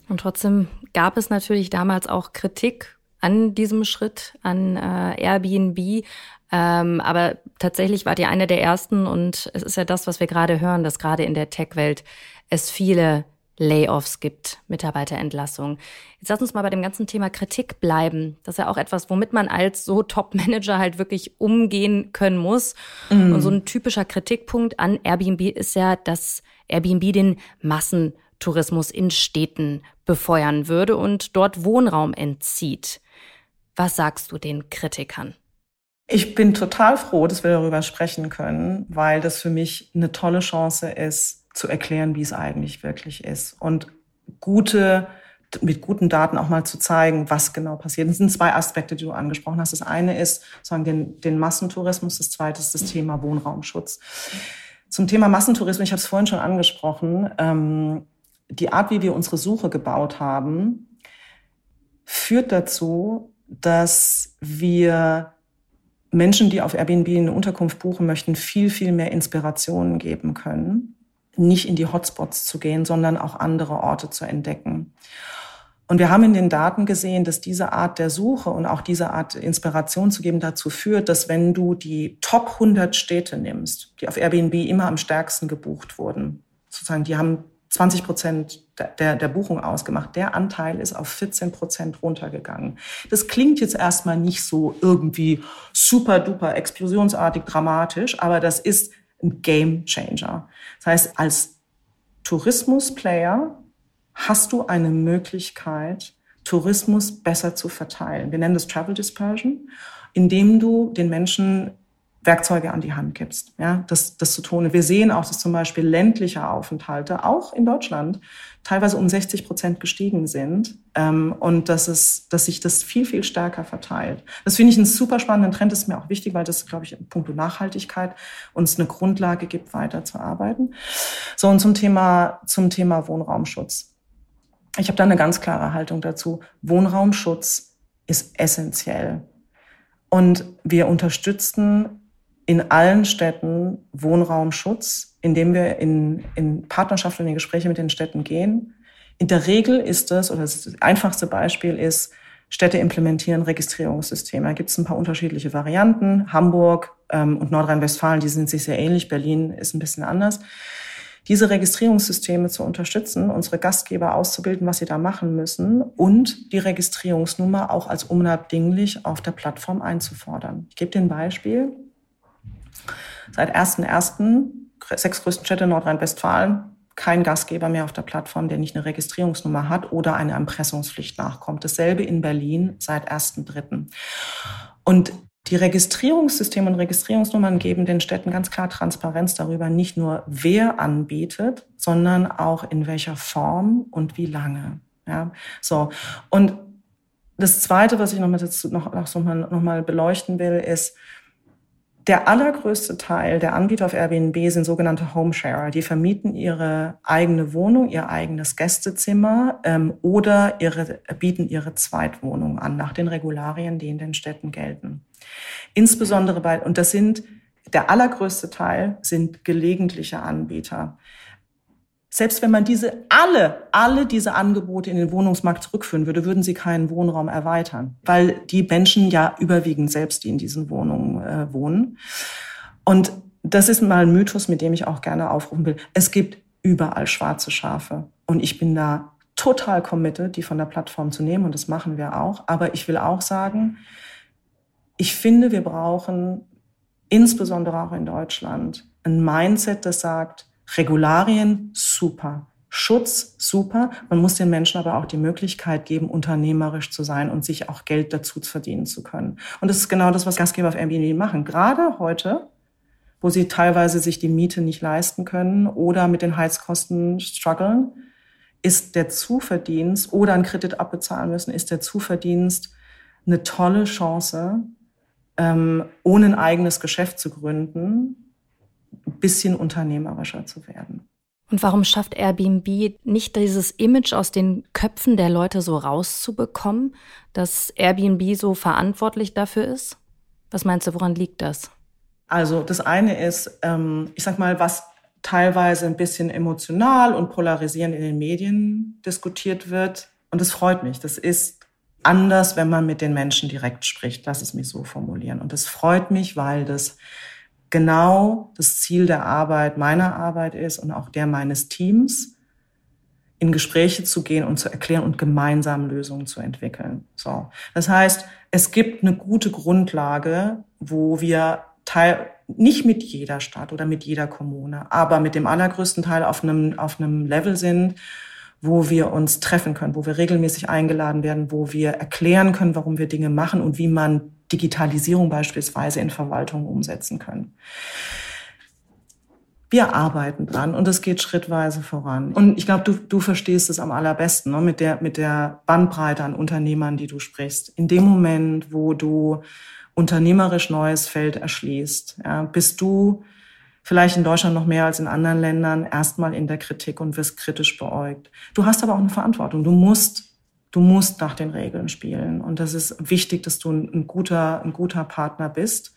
S2: Und trotzdem gab es natürlich damals auch Kritik an diesem Schritt, an äh, Airbnb. Ähm, aber tatsächlich war die eine der ersten und es ist ja das, was wir gerade hören, dass gerade in der Tech-Welt es viele Layoffs gibt, Mitarbeiterentlassungen. Jetzt lass uns mal bei dem ganzen Thema Kritik bleiben. Das ist ja auch etwas, womit man als so Top-Manager halt wirklich umgehen können muss. Mm. Und so ein typischer Kritikpunkt an Airbnb ist ja, dass Airbnb den Massentourismus in Städten befeuern würde und dort Wohnraum entzieht. Was sagst du den Kritikern?
S1: Ich bin total froh, dass wir darüber sprechen können, weil das für mich eine tolle Chance ist, zu erklären, wie es eigentlich wirklich ist und gute mit guten Daten auch mal zu zeigen, was genau passiert. Das sind zwei Aspekte, die du angesprochen hast. Das eine ist sagen den, den Massentourismus, das zweite ist das Thema Wohnraumschutz. Zum Thema Massentourismus, ich habe es vorhin schon angesprochen, ähm, die Art, wie wir unsere Suche gebaut haben, führt dazu, dass wir Menschen, die auf Airbnb eine Unterkunft buchen möchten, viel, viel mehr Inspirationen geben können nicht in die Hotspots zu gehen, sondern auch andere Orte zu entdecken. Und wir haben in den Daten gesehen, dass diese Art der Suche und auch diese Art Inspiration zu geben dazu führt, dass wenn du die Top 100 Städte nimmst, die auf Airbnb immer am stärksten gebucht wurden, sozusagen, die haben 20 Prozent der, der Buchung ausgemacht. Der Anteil ist auf 14 Prozent runtergegangen. Das klingt jetzt erstmal nicht so irgendwie super duper explosionsartig dramatisch, aber das ist ein Game Changer. Das heißt, als Tourismusplayer hast du eine Möglichkeit, Tourismus besser zu verteilen. Wir nennen das Travel Dispersion, indem du den Menschen Werkzeuge an die Hand gibst, ja, das, das zu tun. Wir sehen auch, dass zum Beispiel ländliche Aufenthalte auch in Deutschland teilweise um 60 Prozent gestiegen sind ähm, und dass es, dass sich das viel viel stärker verteilt. Das finde ich einen super spannenden Trend. Das ist mir auch wichtig, weil das, glaube ich, in puncto Nachhaltigkeit uns eine Grundlage gibt, weiter zu arbeiten. So und zum Thema zum Thema Wohnraumschutz. Ich habe da eine ganz klare Haltung dazu. Wohnraumschutz ist essentiell. Und wir unterstützen in allen Städten Wohnraumschutz, indem wir in, in Partnerschaft und in Gespräche mit den Städten gehen. In der Regel ist es, oder das einfachste Beispiel ist, Städte implementieren Registrierungssysteme. Da gibt es ein paar unterschiedliche Varianten. Hamburg ähm, und Nordrhein-Westfalen, die sind sich sehr ähnlich. Berlin ist ein bisschen anders. diese Registrierungssysteme zu unterstützen, unsere Gastgeber auszubilden, was sie da machen müssen und die Registrierungsnummer auch als unabdinglich auf der Plattform einzufordern. Ich gebe dir ein Beispiel. Seit 1.1. sechs größten Städte Nordrhein-Westfalen kein Gastgeber mehr auf der Plattform, der nicht eine Registrierungsnummer hat oder eine Erpressungspflicht nachkommt. Dasselbe in Berlin seit 1.3. Und die Registrierungssysteme und Registrierungsnummern geben den Städten ganz klar Transparenz darüber, nicht nur wer anbietet, sondern auch in welcher Form und wie lange. Ja, so. Und das Zweite, was ich noch mal, noch, noch mal beleuchten will, ist, der allergrößte Teil der Anbieter auf Airbnb sind sogenannte Homesharer. Die vermieten ihre eigene Wohnung, ihr eigenes Gästezimmer ähm, oder ihre, bieten ihre Zweitwohnung an nach den Regularien, die in den Städten gelten. Insbesondere bei, und das sind, der allergrößte Teil sind gelegentliche Anbieter. Selbst wenn man diese alle, alle diese Angebote in den Wohnungsmarkt zurückführen würde, würden sie keinen Wohnraum erweitern, weil die Menschen ja überwiegend selbst, die in diesen Wohnungen äh, wohnen. Und das ist mal ein Mythos, mit dem ich auch gerne aufrufen will. Es gibt überall schwarze Schafe. Und ich bin da total committed, die von der Plattform zu nehmen. Und das machen wir auch. Aber ich will auch sagen, ich finde, wir brauchen insbesondere auch in Deutschland ein Mindset, das sagt, Regularien super. Schutz super. Man muss den Menschen aber auch die Möglichkeit geben, unternehmerisch zu sein und sich auch Geld dazu verdienen zu können. Und das ist genau das, was Gastgeber auf Airbnb machen. Gerade heute, wo sie teilweise sich die Miete nicht leisten können oder mit den Heizkosten strugglen, ist der Zuverdienst oder einen Kredit abbezahlen müssen, ist der Zuverdienst eine tolle Chance, ähm, ohne ein eigenes Geschäft zu gründen, bisschen unternehmerischer zu werden.
S2: Und warum schafft Airbnb nicht dieses Image aus den Köpfen der Leute so rauszubekommen, dass Airbnb so verantwortlich dafür ist? Was meinst du, woran liegt das?
S1: Also das eine ist, ähm, ich sag mal, was teilweise ein bisschen emotional und polarisierend in den Medien diskutiert wird. Und das freut mich. Das ist anders, wenn man mit den Menschen direkt spricht. Lass es mich so formulieren. Und das freut mich, weil das genau das Ziel der Arbeit, meiner Arbeit ist und auch der meines Teams, in Gespräche zu gehen und zu erklären und gemeinsam Lösungen zu entwickeln. So. Das heißt, es gibt eine gute Grundlage, wo wir Teil, nicht mit jeder Stadt oder mit jeder Kommune, aber mit dem allergrößten Teil auf einem, auf einem Level sind, wo wir uns treffen können, wo wir regelmäßig eingeladen werden, wo wir erklären können, warum wir Dinge machen und wie man Digitalisierung beispielsweise in Verwaltung umsetzen können. Wir arbeiten dran und es geht schrittweise voran. Und ich glaube, du, du verstehst es am allerbesten ne, mit, der, mit der Bandbreite an Unternehmern, die du sprichst. In dem Moment, wo du unternehmerisch neues Feld erschließt, ja, bist du vielleicht in Deutschland noch mehr als in anderen Ländern erstmal in der Kritik und wirst kritisch beäugt. Du hast aber auch eine Verantwortung. Du musst du musst nach den Regeln spielen. Und das ist wichtig, dass du ein, guter, ein guter Partner bist.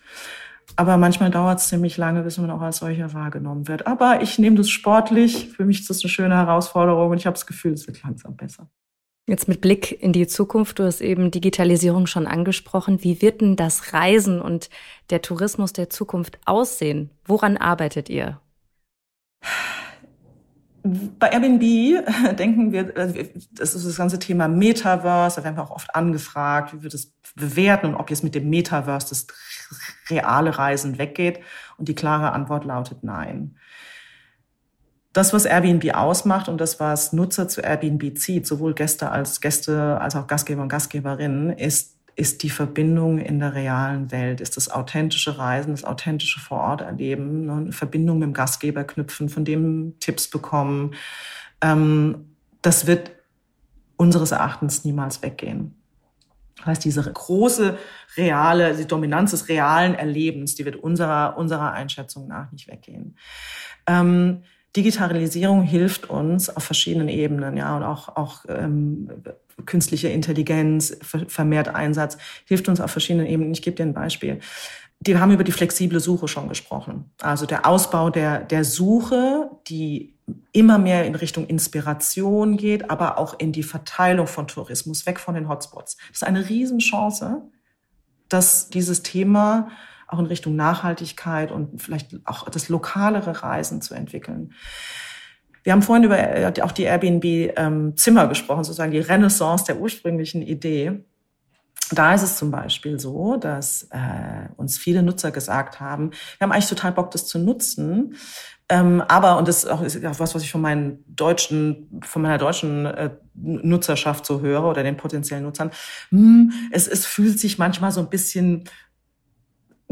S1: Aber manchmal dauert es ziemlich lange, bis man auch als solcher wahrgenommen wird. Aber ich nehme das sportlich. Für mich ist das eine schöne Herausforderung und ich habe das Gefühl, es wird langsam besser.
S2: Jetzt mit Blick in die Zukunft, du hast eben Digitalisierung schon angesprochen. Wie wird denn das Reisen und der Tourismus der Zukunft aussehen? Woran arbeitet ihr?
S1: Bei Airbnb denken wir, also das ist das ganze Thema Metaverse, da werden wir auch oft angefragt, wie wir das bewerten und ob jetzt mit dem Metaverse das reale Reisen weggeht. Und die klare Antwort lautet nein. Das, was Airbnb ausmacht und das, was Nutzer zu Airbnb zieht, sowohl Gäste als Gäste als auch Gastgeber und Gastgeberinnen, ist ist die Verbindung in der realen Welt, ist das authentische Reisen, das authentische Vororterleben, ne, eine Verbindung mit dem Gastgeber knüpfen, von dem Tipps bekommen. Ähm, das wird unseres Erachtens niemals weggehen. Das heißt, diese große reale, die Dominanz des realen Erlebens, die wird unserer, unserer Einschätzung nach nicht weggehen. Ähm, Digitalisierung hilft uns auf verschiedenen Ebenen, ja, und auch, auch ähm, künstliche Intelligenz, vermehrt Einsatz, hilft uns auf verschiedenen Ebenen. Ich gebe dir ein Beispiel. Die haben über die flexible Suche schon gesprochen. Also der Ausbau der, der Suche, die immer mehr in Richtung Inspiration geht, aber auch in die Verteilung von Tourismus, weg von den Hotspots. Das ist eine Riesenchance, dass dieses Thema auch in Richtung Nachhaltigkeit und vielleicht auch das lokalere Reisen zu entwickeln. Wir haben vorhin über äh, auch die Airbnb-Zimmer ähm, gesprochen, sozusagen die Renaissance der ursprünglichen Idee. Da ist es zum Beispiel so, dass äh, uns viele Nutzer gesagt haben, wir haben eigentlich total Bock, das zu nutzen. Ähm, aber, und das ist auch, ist auch was, was ich von meinen deutschen, von meiner deutschen äh, Nutzerschaft so höre oder den potenziellen Nutzern, hm, es, es fühlt sich manchmal so ein bisschen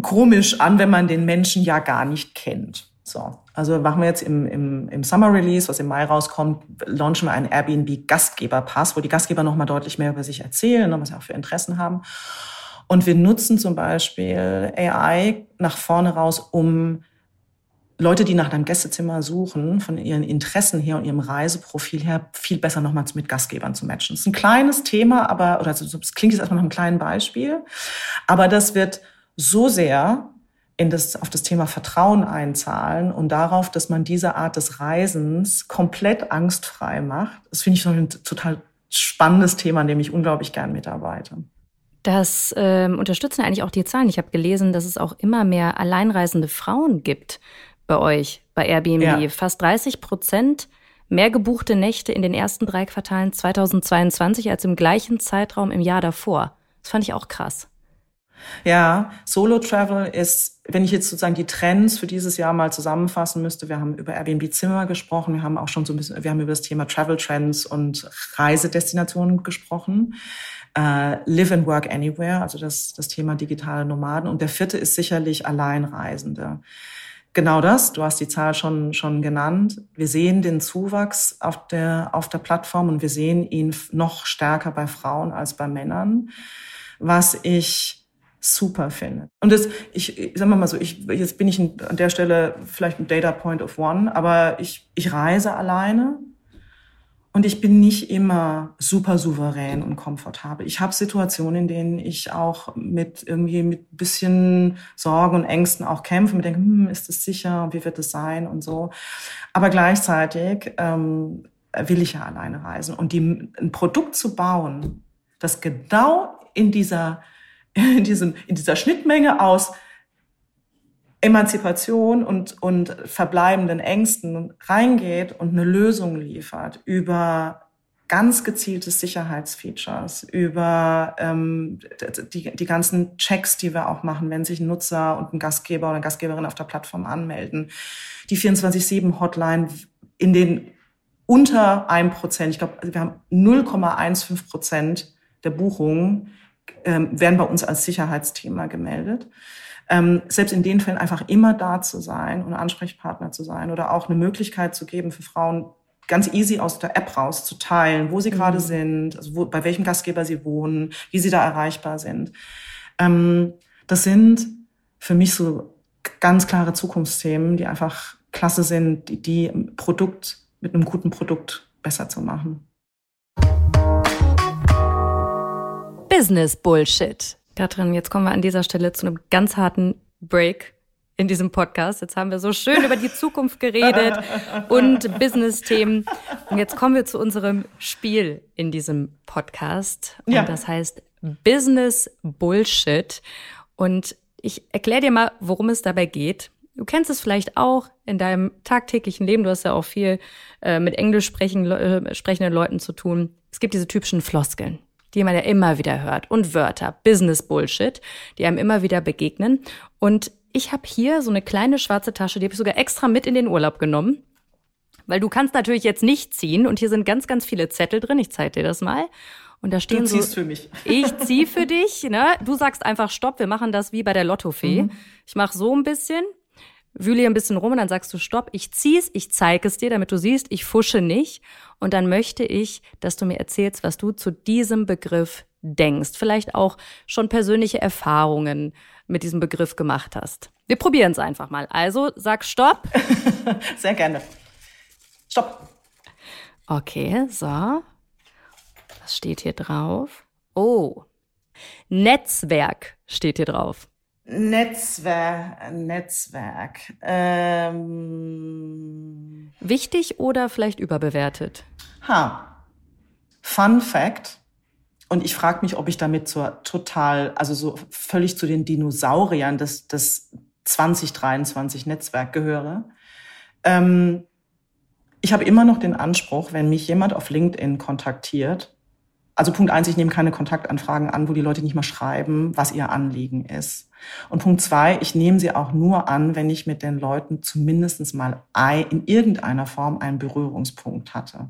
S1: komisch an, wenn man den Menschen ja gar nicht kennt. So, also machen wir jetzt im, im, im Summer Release, was im Mai rauskommt, launchen wir einen Airbnb Gastgeberpass, wo die Gastgeber nochmal deutlich mehr über sich erzählen und was sie auch für Interessen haben. Und wir nutzen zum Beispiel AI nach vorne raus, um Leute, die nach einem Gästezimmer suchen, von ihren Interessen her und ihrem Reiseprofil her, viel besser nochmal mit Gastgebern zu matchen. Das ist ein kleines Thema, aber, oder es klingt jetzt erstmal nach einem kleinen Beispiel, aber das wird so sehr in das, auf das Thema Vertrauen einzahlen und darauf, dass man diese Art des Reisens komplett angstfrei macht. Das finde ich so ein total spannendes Thema, an dem ich unglaublich gern mitarbeite.
S2: Das ähm, unterstützen eigentlich auch die Zahlen. Ich habe gelesen, dass es auch immer mehr alleinreisende Frauen gibt bei euch, bei Airbnb. Ja. Fast 30 Prozent mehr gebuchte Nächte in den ersten drei Quartalen 2022 als im gleichen Zeitraum im Jahr davor. Das fand ich auch krass.
S1: Ja, Solo Travel ist, wenn ich jetzt sozusagen die Trends für dieses Jahr mal zusammenfassen müsste, wir haben über Airbnb Zimmer gesprochen, wir haben auch schon so ein bisschen, wir haben über das Thema Travel Trends und Reisedestinationen gesprochen. Uh, live and Work Anywhere, also das, das Thema digitale Nomaden. Und der vierte ist sicherlich Alleinreisende. Genau das, du hast die Zahl schon, schon genannt. Wir sehen den Zuwachs auf der, auf der Plattform und wir sehen ihn noch stärker bei Frauen als bei Männern, was ich super finde. Und das, ich, ich sag mal so, ich, jetzt bin ich an der Stelle vielleicht ein Data Point of One, aber ich, ich reise alleine und ich bin nicht immer super souverän und komfortabel. Ich habe Situationen, in denen ich auch mit irgendwie mit bisschen Sorgen und Ängsten auch kämpfe und denke, hm, ist das sicher? Wie wird es sein und so. Aber gleichzeitig ähm, will ich ja alleine reisen und die, ein Produkt zu bauen, das genau in dieser in, diesem, in dieser Schnittmenge aus Emanzipation und, und verbleibenden Ängsten reingeht und eine Lösung liefert über ganz gezielte Sicherheitsfeatures, über ähm, die, die ganzen Checks, die wir auch machen, wenn sich ein Nutzer und ein Gastgeber oder eine Gastgeberin auf der Plattform anmelden. Die 24-7-Hotline in den unter einem Prozent, ich glaube, wir haben 0,15 Prozent der Buchungen ähm, werden bei uns als Sicherheitsthema gemeldet. Ähm, selbst in den Fällen einfach immer da zu sein und Ansprechpartner zu sein oder auch eine Möglichkeit zu geben für Frauen, ganz easy aus der App raus zu teilen, wo sie mhm. gerade sind, also wo, bei welchem Gastgeber sie wohnen, wie sie da erreichbar sind. Ähm, das sind für mich so ganz klare Zukunftsthemen, die einfach klasse sind, die, die Produkt mit einem guten Produkt besser zu machen.
S2: Business Bullshit. Katrin, jetzt kommen wir an dieser Stelle zu einem ganz harten Break in diesem Podcast. Jetzt haben wir so schön über die Zukunft geredet und Business-Themen. Und jetzt kommen wir zu unserem Spiel in diesem Podcast. Und ja. das heißt Business Bullshit. Und ich erkläre dir mal, worum es dabei geht. Du kennst es vielleicht auch in deinem tagtäglichen Leben. Du hast ja auch viel äh, mit englisch sprechen, äh, sprechenden Leuten zu tun. Es gibt diese typischen Floskeln die man ja immer wieder hört und Wörter, Business Bullshit, die einem immer wieder begegnen. Und ich habe hier so eine kleine schwarze Tasche, die habe ich sogar extra mit in den Urlaub genommen. Weil du kannst natürlich jetzt nicht ziehen und hier sind ganz, ganz viele Zettel drin. Ich zeige dir das mal. Und da stehen
S1: du ziehst
S2: so,
S1: für mich.
S2: Ich zieh für dich, ne? Du sagst einfach Stopp, wir machen das wie bei der Lottofee. Mhm. Ich mache so ein bisschen wühle ein bisschen rum und dann sagst du Stopp, ich zieh's, ich zeige es dir, damit du siehst, ich fusche nicht. Und dann möchte ich, dass du mir erzählst, was du zu diesem Begriff denkst. Vielleicht auch schon persönliche Erfahrungen mit diesem Begriff gemacht hast. Wir probieren es einfach mal. Also sag Stopp.
S1: Sehr gerne. Stopp.
S2: Okay, so. Was steht hier drauf? Oh. Netzwerk steht hier drauf.
S1: Netzwerk, Netzwerk. Ähm,
S2: Wichtig oder vielleicht überbewertet?
S1: Ha. Fun Fact. Und ich frage mich, ob ich damit zur total, also so völlig zu den Dinosauriern des, des 2023 Netzwerk gehöre. Ähm, ich habe immer noch den Anspruch, wenn mich jemand auf LinkedIn kontaktiert, also Punkt eins, ich nehme keine Kontaktanfragen an, wo die Leute nicht mal schreiben, was ihr Anliegen ist. Und Punkt zwei, ich nehme sie auch nur an, wenn ich mit den Leuten zumindest mal in irgendeiner Form einen Berührungspunkt hatte.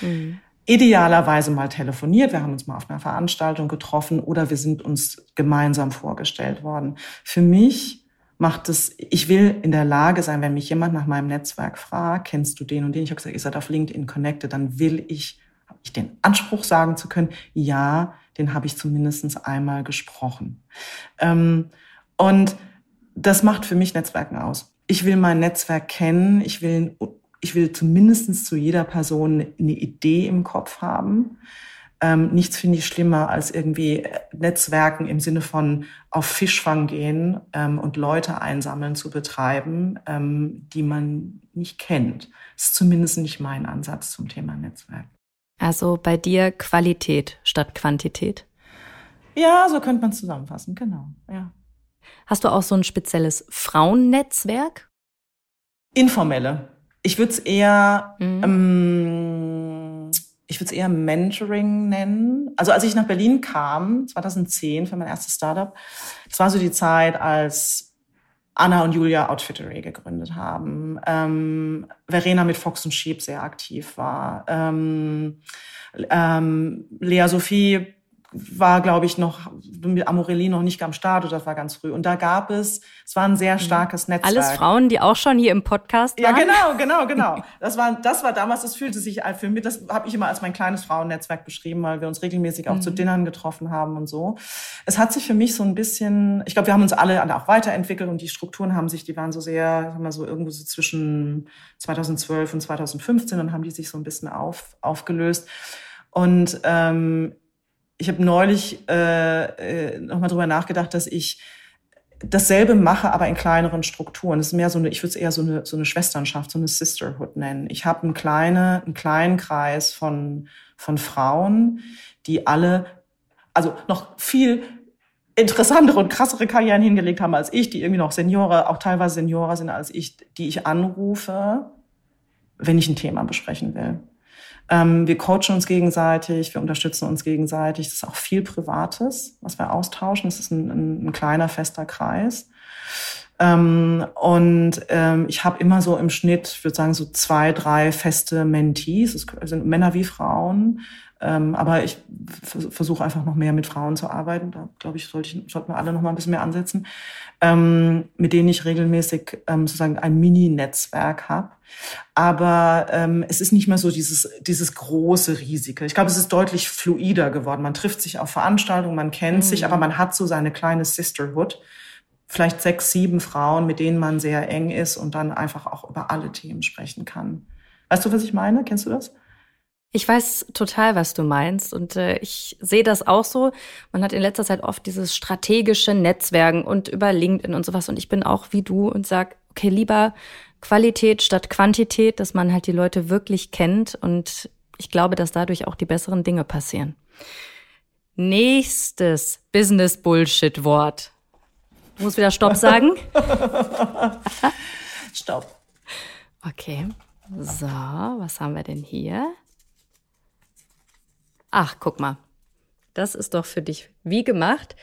S1: Mhm. Idealerweise mal telefoniert, wir haben uns mal auf einer Veranstaltung getroffen oder wir sind uns gemeinsam vorgestellt worden. Für mich macht es, ich will in der Lage sein, wenn mich jemand nach meinem Netzwerk fragt, kennst du den und den? Ich habe gesagt, ihr seid auf LinkedIn connected, dann will ich ich den Anspruch sagen zu können, ja, den habe ich zumindest einmal gesprochen. Ähm, und das macht für mich Netzwerken aus. Ich will mein Netzwerk kennen, ich will, ich will zumindest zu jeder Person eine Idee im Kopf haben. Ähm, nichts finde ich schlimmer als irgendwie Netzwerken im Sinne von auf Fischfang gehen ähm, und Leute einsammeln zu betreiben, ähm, die man nicht kennt. Das ist zumindest nicht mein Ansatz zum Thema Netzwerk.
S2: Also bei dir Qualität statt Quantität?
S1: Ja, so könnte man es zusammenfassen, genau. Ja.
S2: Hast du auch so ein spezielles Frauennetzwerk?
S1: Informelle. Ich würde es eher, mhm. ähm, ich würde es eher Mentoring nennen. Also als ich nach Berlin kam, 2010 für mein erstes Startup, das war so die Zeit, als Anna und Julia Outfittery gegründet haben, ähm, Verena mit Fox und Sheep sehr aktiv war, ähm, ähm, Lea Sophie war, glaube ich, noch mit Amorelli noch nicht am Start oder das war ganz früh. Und da gab es, es war ein sehr mhm. starkes Netzwerk.
S2: Alles Frauen, die auch schon hier im Podcast
S1: waren. Ja, genau, genau, genau. Das war, das war damals, das fühlte sich für mich, das habe ich immer als mein kleines Frauennetzwerk beschrieben, weil wir uns regelmäßig auch mhm. zu Dinnern getroffen haben und so. Es hat sich für mich so ein bisschen, ich glaube, wir haben uns alle auch weiterentwickelt und die Strukturen haben sich, die waren so sehr, sagen wir so irgendwo so zwischen 2012 und 2015 und haben die sich so ein bisschen auf, aufgelöst. Und ähm, ich habe neulich äh, äh, nochmal drüber nachgedacht, dass ich dasselbe mache, aber in kleineren Strukturen. Das ist mehr so eine, ich würde es eher so eine, so eine Schwesternschaft, so eine Sisterhood nennen. Ich habe einen, kleine, einen kleinen Kreis von, von Frauen, die alle, also noch viel interessantere und krassere Karrieren hingelegt haben als ich, die irgendwie noch Seniore, auch teilweise Seniorer sind als ich, die ich anrufe, wenn ich ein Thema besprechen will. Ähm, wir coachen uns gegenseitig, wir unterstützen uns gegenseitig. Das ist auch viel Privates, was wir austauschen. Das ist ein, ein, ein kleiner, fester Kreis. Ähm, und ähm, ich habe immer so im Schnitt, ich würde sagen, so zwei, drei feste Mentees. Es sind Männer wie Frauen. Ähm, aber ich versuche einfach noch mehr mit Frauen zu arbeiten. Da glaube ich, sollte ich, sollten wir alle noch mal ein bisschen mehr ansetzen, ähm, mit denen ich regelmäßig ähm, sozusagen ein Mini-Netzwerk habe. Aber ähm, es ist nicht mehr so dieses, dieses große Risiko. Ich glaube, es ist deutlich fluider geworden. Man trifft sich auf Veranstaltungen, man kennt mhm. sich, aber man hat so seine kleine Sisterhood. Vielleicht sechs, sieben Frauen, mit denen man sehr eng ist und dann einfach auch über alle Themen sprechen kann. Weißt du, was ich meine? Kennst du das?
S2: Ich weiß total, was du meinst und äh, ich sehe das auch so. Man hat in letzter Zeit oft dieses strategische Netzwerken und über LinkedIn und sowas und ich bin auch wie du und sag, okay, lieber Qualität statt Quantität, dass man halt die Leute wirklich kennt und ich glaube, dass dadurch auch die besseren Dinge passieren. Nächstes Business Bullshit Wort. Muss wieder Stopp sagen.
S1: Stopp.
S2: Okay. So, was haben wir denn hier? Ach, guck mal. Das ist doch für dich wie gemacht.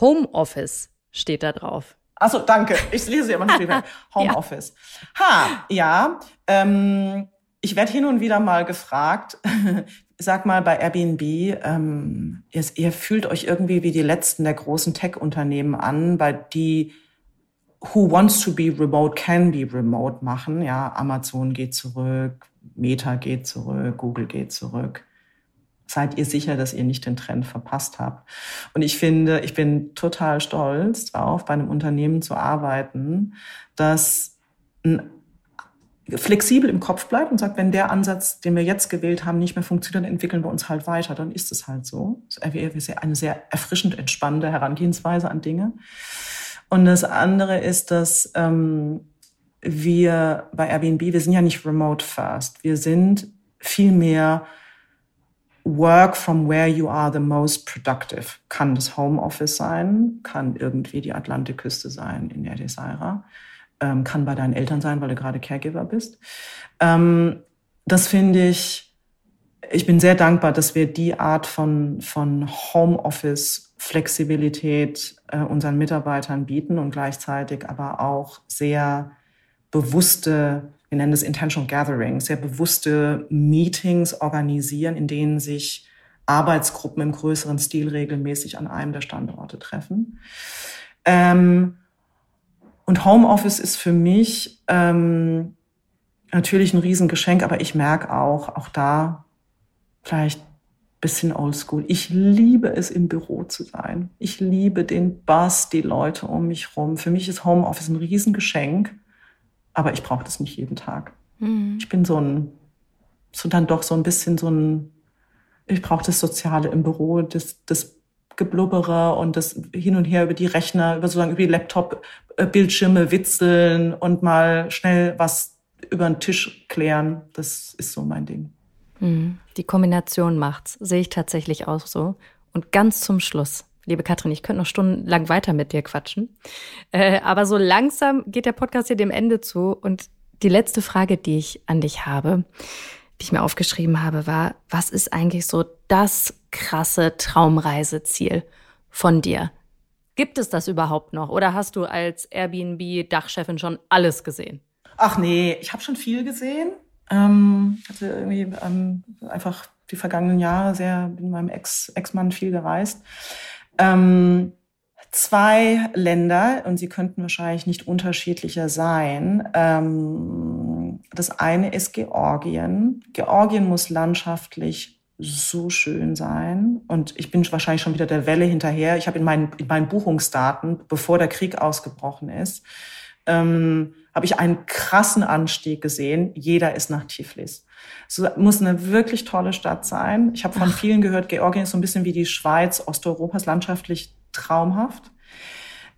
S2: Homeoffice steht da drauf.
S1: Achso, danke. Ich lese immer nicht Homeoffice. ja. Ha, ja. Ähm, ich werde hin und wieder mal gefragt, sag mal bei Airbnb, ähm, ihr, ihr, fühlt euch irgendwie wie die letzten der großen Tech-Unternehmen an, bei die Who wants to be remote can be remote machen. Ja, Amazon geht zurück, Meta geht zurück, Google geht zurück seid ihr sicher, dass ihr nicht den Trend verpasst habt. Und ich finde, ich bin total stolz drauf, bei einem Unternehmen zu arbeiten, das flexibel im Kopf bleibt und sagt, wenn der Ansatz, den wir jetzt gewählt haben, nicht mehr funktioniert, dann entwickeln wir uns halt weiter. Dann ist es halt so. Das ist eine sehr erfrischend entspannende Herangehensweise an Dinge. Und das andere ist, dass ähm, wir bei Airbnb, wir sind ja nicht remote first. Wir sind viel mehr Work from where you are the most productive. Kann das Homeoffice sein, kann irgendwie die Atlantikküste sein in Ericeira, ähm, kann bei deinen Eltern sein, weil du gerade Caregiver bist. Ähm, das finde ich, ich bin sehr dankbar, dass wir die Art von, von Homeoffice-Flexibilität äh, unseren Mitarbeitern bieten und gleichzeitig aber auch sehr bewusste, wir nennen das Intentional Gathering, sehr bewusste Meetings organisieren, in denen sich Arbeitsgruppen im größeren Stil regelmäßig an einem der Standorte treffen. Ähm, und Homeoffice ist für mich ähm, natürlich ein Riesengeschenk, aber ich merke auch, auch da vielleicht bisschen oldschool. Ich liebe es, im Büro zu sein. Ich liebe den Bass, die Leute um mich rum. Für mich ist Homeoffice ein Riesengeschenk, aber ich brauche das nicht jeden Tag. Mhm. Ich bin so ein, so dann doch so ein bisschen so ein, ich brauche das Soziale im Büro, das, das Geblubbere und das hin und her über die Rechner, über sozusagen über die Laptop-Bildschirme witzeln und mal schnell was über den Tisch klären. Das ist so mein Ding.
S2: Hm, die Kombination macht's, sehe ich tatsächlich auch so. Und ganz zum Schluss, liebe Katrin, ich könnte noch stundenlang weiter mit dir quatschen. Äh, aber so langsam geht der Podcast hier dem Ende zu. Und die letzte Frage, die ich an dich habe, die ich mir aufgeschrieben habe, war, was ist eigentlich so das krasse Traumreiseziel von dir? Gibt es das überhaupt noch? Oder hast du als Airbnb-Dachchefin schon alles gesehen?
S1: Ach nee, ich habe schon viel gesehen. Ähm, hatte irgendwie ähm, einfach die vergangenen Jahre sehr mit meinem Ex, Ex-Mann viel gereist. Ähm, zwei Länder, und sie könnten wahrscheinlich nicht unterschiedlicher sein. Ähm, das eine ist Georgien. Georgien muss landschaftlich so schön sein. Und ich bin wahrscheinlich schon wieder der Welle hinterher. Ich habe in meinen, in meinen Buchungsdaten, bevor der Krieg ausgebrochen ist, ähm, habe ich einen krassen Anstieg gesehen. Jeder ist nach Tiflis. So muss eine wirklich tolle Stadt sein. Ich habe von vielen gehört, Georgien ist so ein bisschen wie die Schweiz Osteuropas, landschaftlich traumhaft.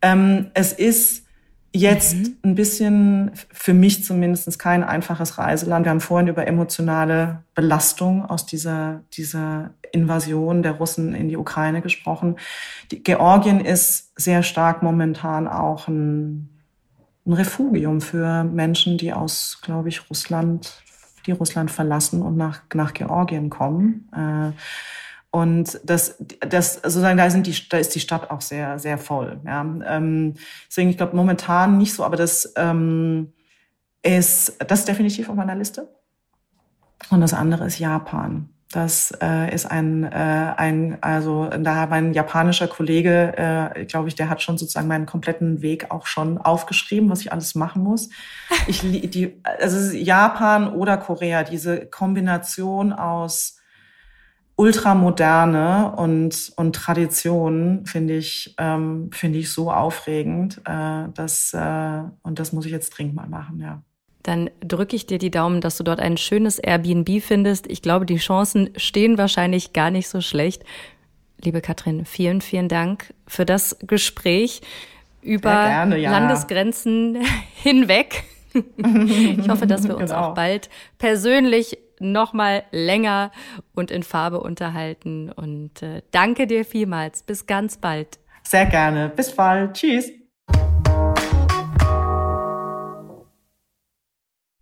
S1: Ähm, es ist jetzt mhm. ein bisschen, für mich zumindest, kein einfaches Reiseland. Wir haben vorhin über emotionale Belastung aus dieser, dieser Invasion der Russen in die Ukraine gesprochen. Die, Georgien ist sehr stark momentan auch ein, ein Refugium für Menschen, die aus, glaube ich, Russland, die Russland verlassen und nach, nach Georgien kommen. Äh, und das, das sozusagen, da sind die, da ist die Stadt auch sehr, sehr voll. Ja. Ähm, deswegen, ich glaube, momentan nicht so, aber das ähm, ist, das ist definitiv auf meiner Liste. Und das andere ist Japan. Das äh, ist ein, äh, ein, also da mein japanischer Kollege, äh, glaube ich, der hat schon sozusagen meinen kompletten Weg auch schon aufgeschrieben, was ich alles machen muss. Ich die, also Japan oder Korea, diese Kombination aus ultramoderne und, und Traditionen finde ich, ähm, finde ich so aufregend, äh, dass, äh, und das muss ich jetzt dringend mal machen, ja.
S2: Dann drücke ich dir die Daumen, dass du dort ein schönes Airbnb findest. Ich glaube, die Chancen stehen wahrscheinlich gar nicht so schlecht. Liebe Katrin, vielen, vielen Dank für das Gespräch über gerne, ja. Landesgrenzen hinweg. Ich hoffe, dass wir uns genau. auch bald persönlich noch mal länger und in Farbe unterhalten. Und äh, danke dir vielmals. Bis ganz bald.
S1: Sehr gerne. Bis bald. Tschüss.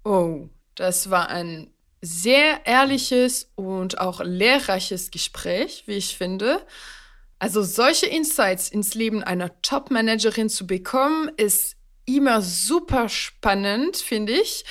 S3: Oh, das war ein sehr ehrliches und auch lehrreiches Gespräch, wie ich finde. Also solche Insights ins Leben einer Top-Managerin zu bekommen, ist immer super spannend, finde ich.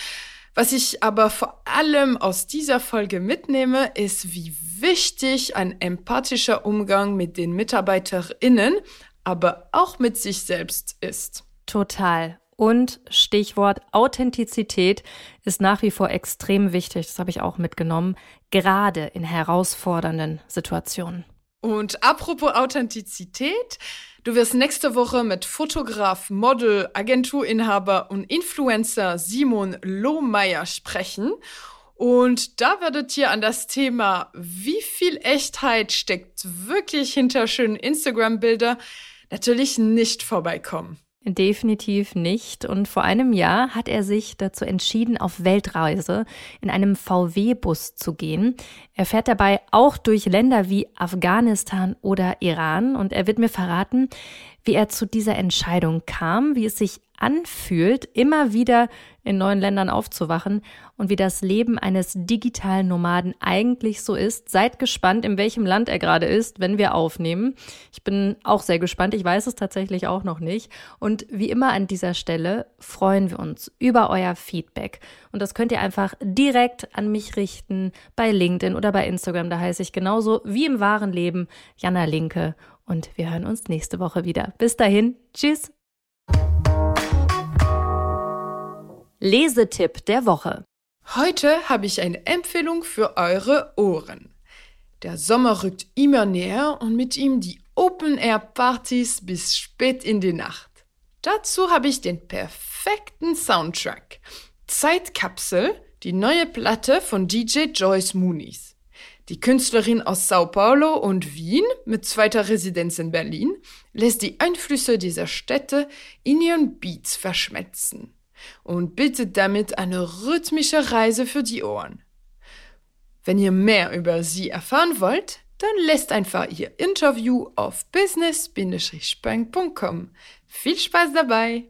S3: Was ich aber vor allem aus dieser Folge mitnehme, ist, wie wichtig ein empathischer Umgang mit den MitarbeiterInnen, aber auch mit sich selbst ist.
S2: Total. Und Stichwort Authentizität ist nach wie vor extrem wichtig. Das habe ich auch mitgenommen, gerade in herausfordernden Situationen.
S3: Und apropos Authentizität, Du wirst nächste Woche mit Fotograf, Model, Agenturinhaber und Influencer Simon Lohmeier sprechen. Und da werdet ihr an das Thema, wie viel Echtheit steckt wirklich hinter schönen Instagram-Bilder, natürlich nicht vorbeikommen.
S2: Definitiv nicht. Und vor einem Jahr hat er sich dazu entschieden, auf Weltreise in einem VW-Bus zu gehen. Er fährt dabei auch durch Länder wie Afghanistan oder Iran. Und er wird mir verraten, wie er zu dieser Entscheidung kam, wie es sich anfühlt, immer wieder in neuen Ländern aufzuwachen und wie das Leben eines digitalen Nomaden eigentlich so ist. Seid gespannt, in welchem Land er gerade ist, wenn wir aufnehmen. Ich bin auch sehr gespannt. Ich weiß es tatsächlich auch noch nicht. Und wie immer an dieser Stelle freuen wir uns über euer Feedback. Und das könnt ihr einfach direkt an mich richten bei LinkedIn oder bei Instagram. Da heiße ich genauso wie im wahren Leben Jana Linke. Und wir hören uns nächste Woche wieder. Bis dahin. Tschüss. Lesetipp der Woche.
S3: Heute habe ich eine Empfehlung für eure Ohren. Der Sommer rückt immer näher und mit ihm die Open-Air-Partys bis spät in die Nacht. Dazu habe ich den perfekten Soundtrack. Zeitkapsel, die neue Platte von DJ Joyce Moonies. Die Künstlerin aus Sao Paulo und Wien mit zweiter Residenz in Berlin lässt die Einflüsse dieser Städte in ihren Beats verschmelzen und bietet damit eine rhythmische Reise für die Ohren. Wenn ihr mehr über sie erfahren wollt, dann lässt einfach ihr Interview auf business-punk.com. Viel Spaß dabei!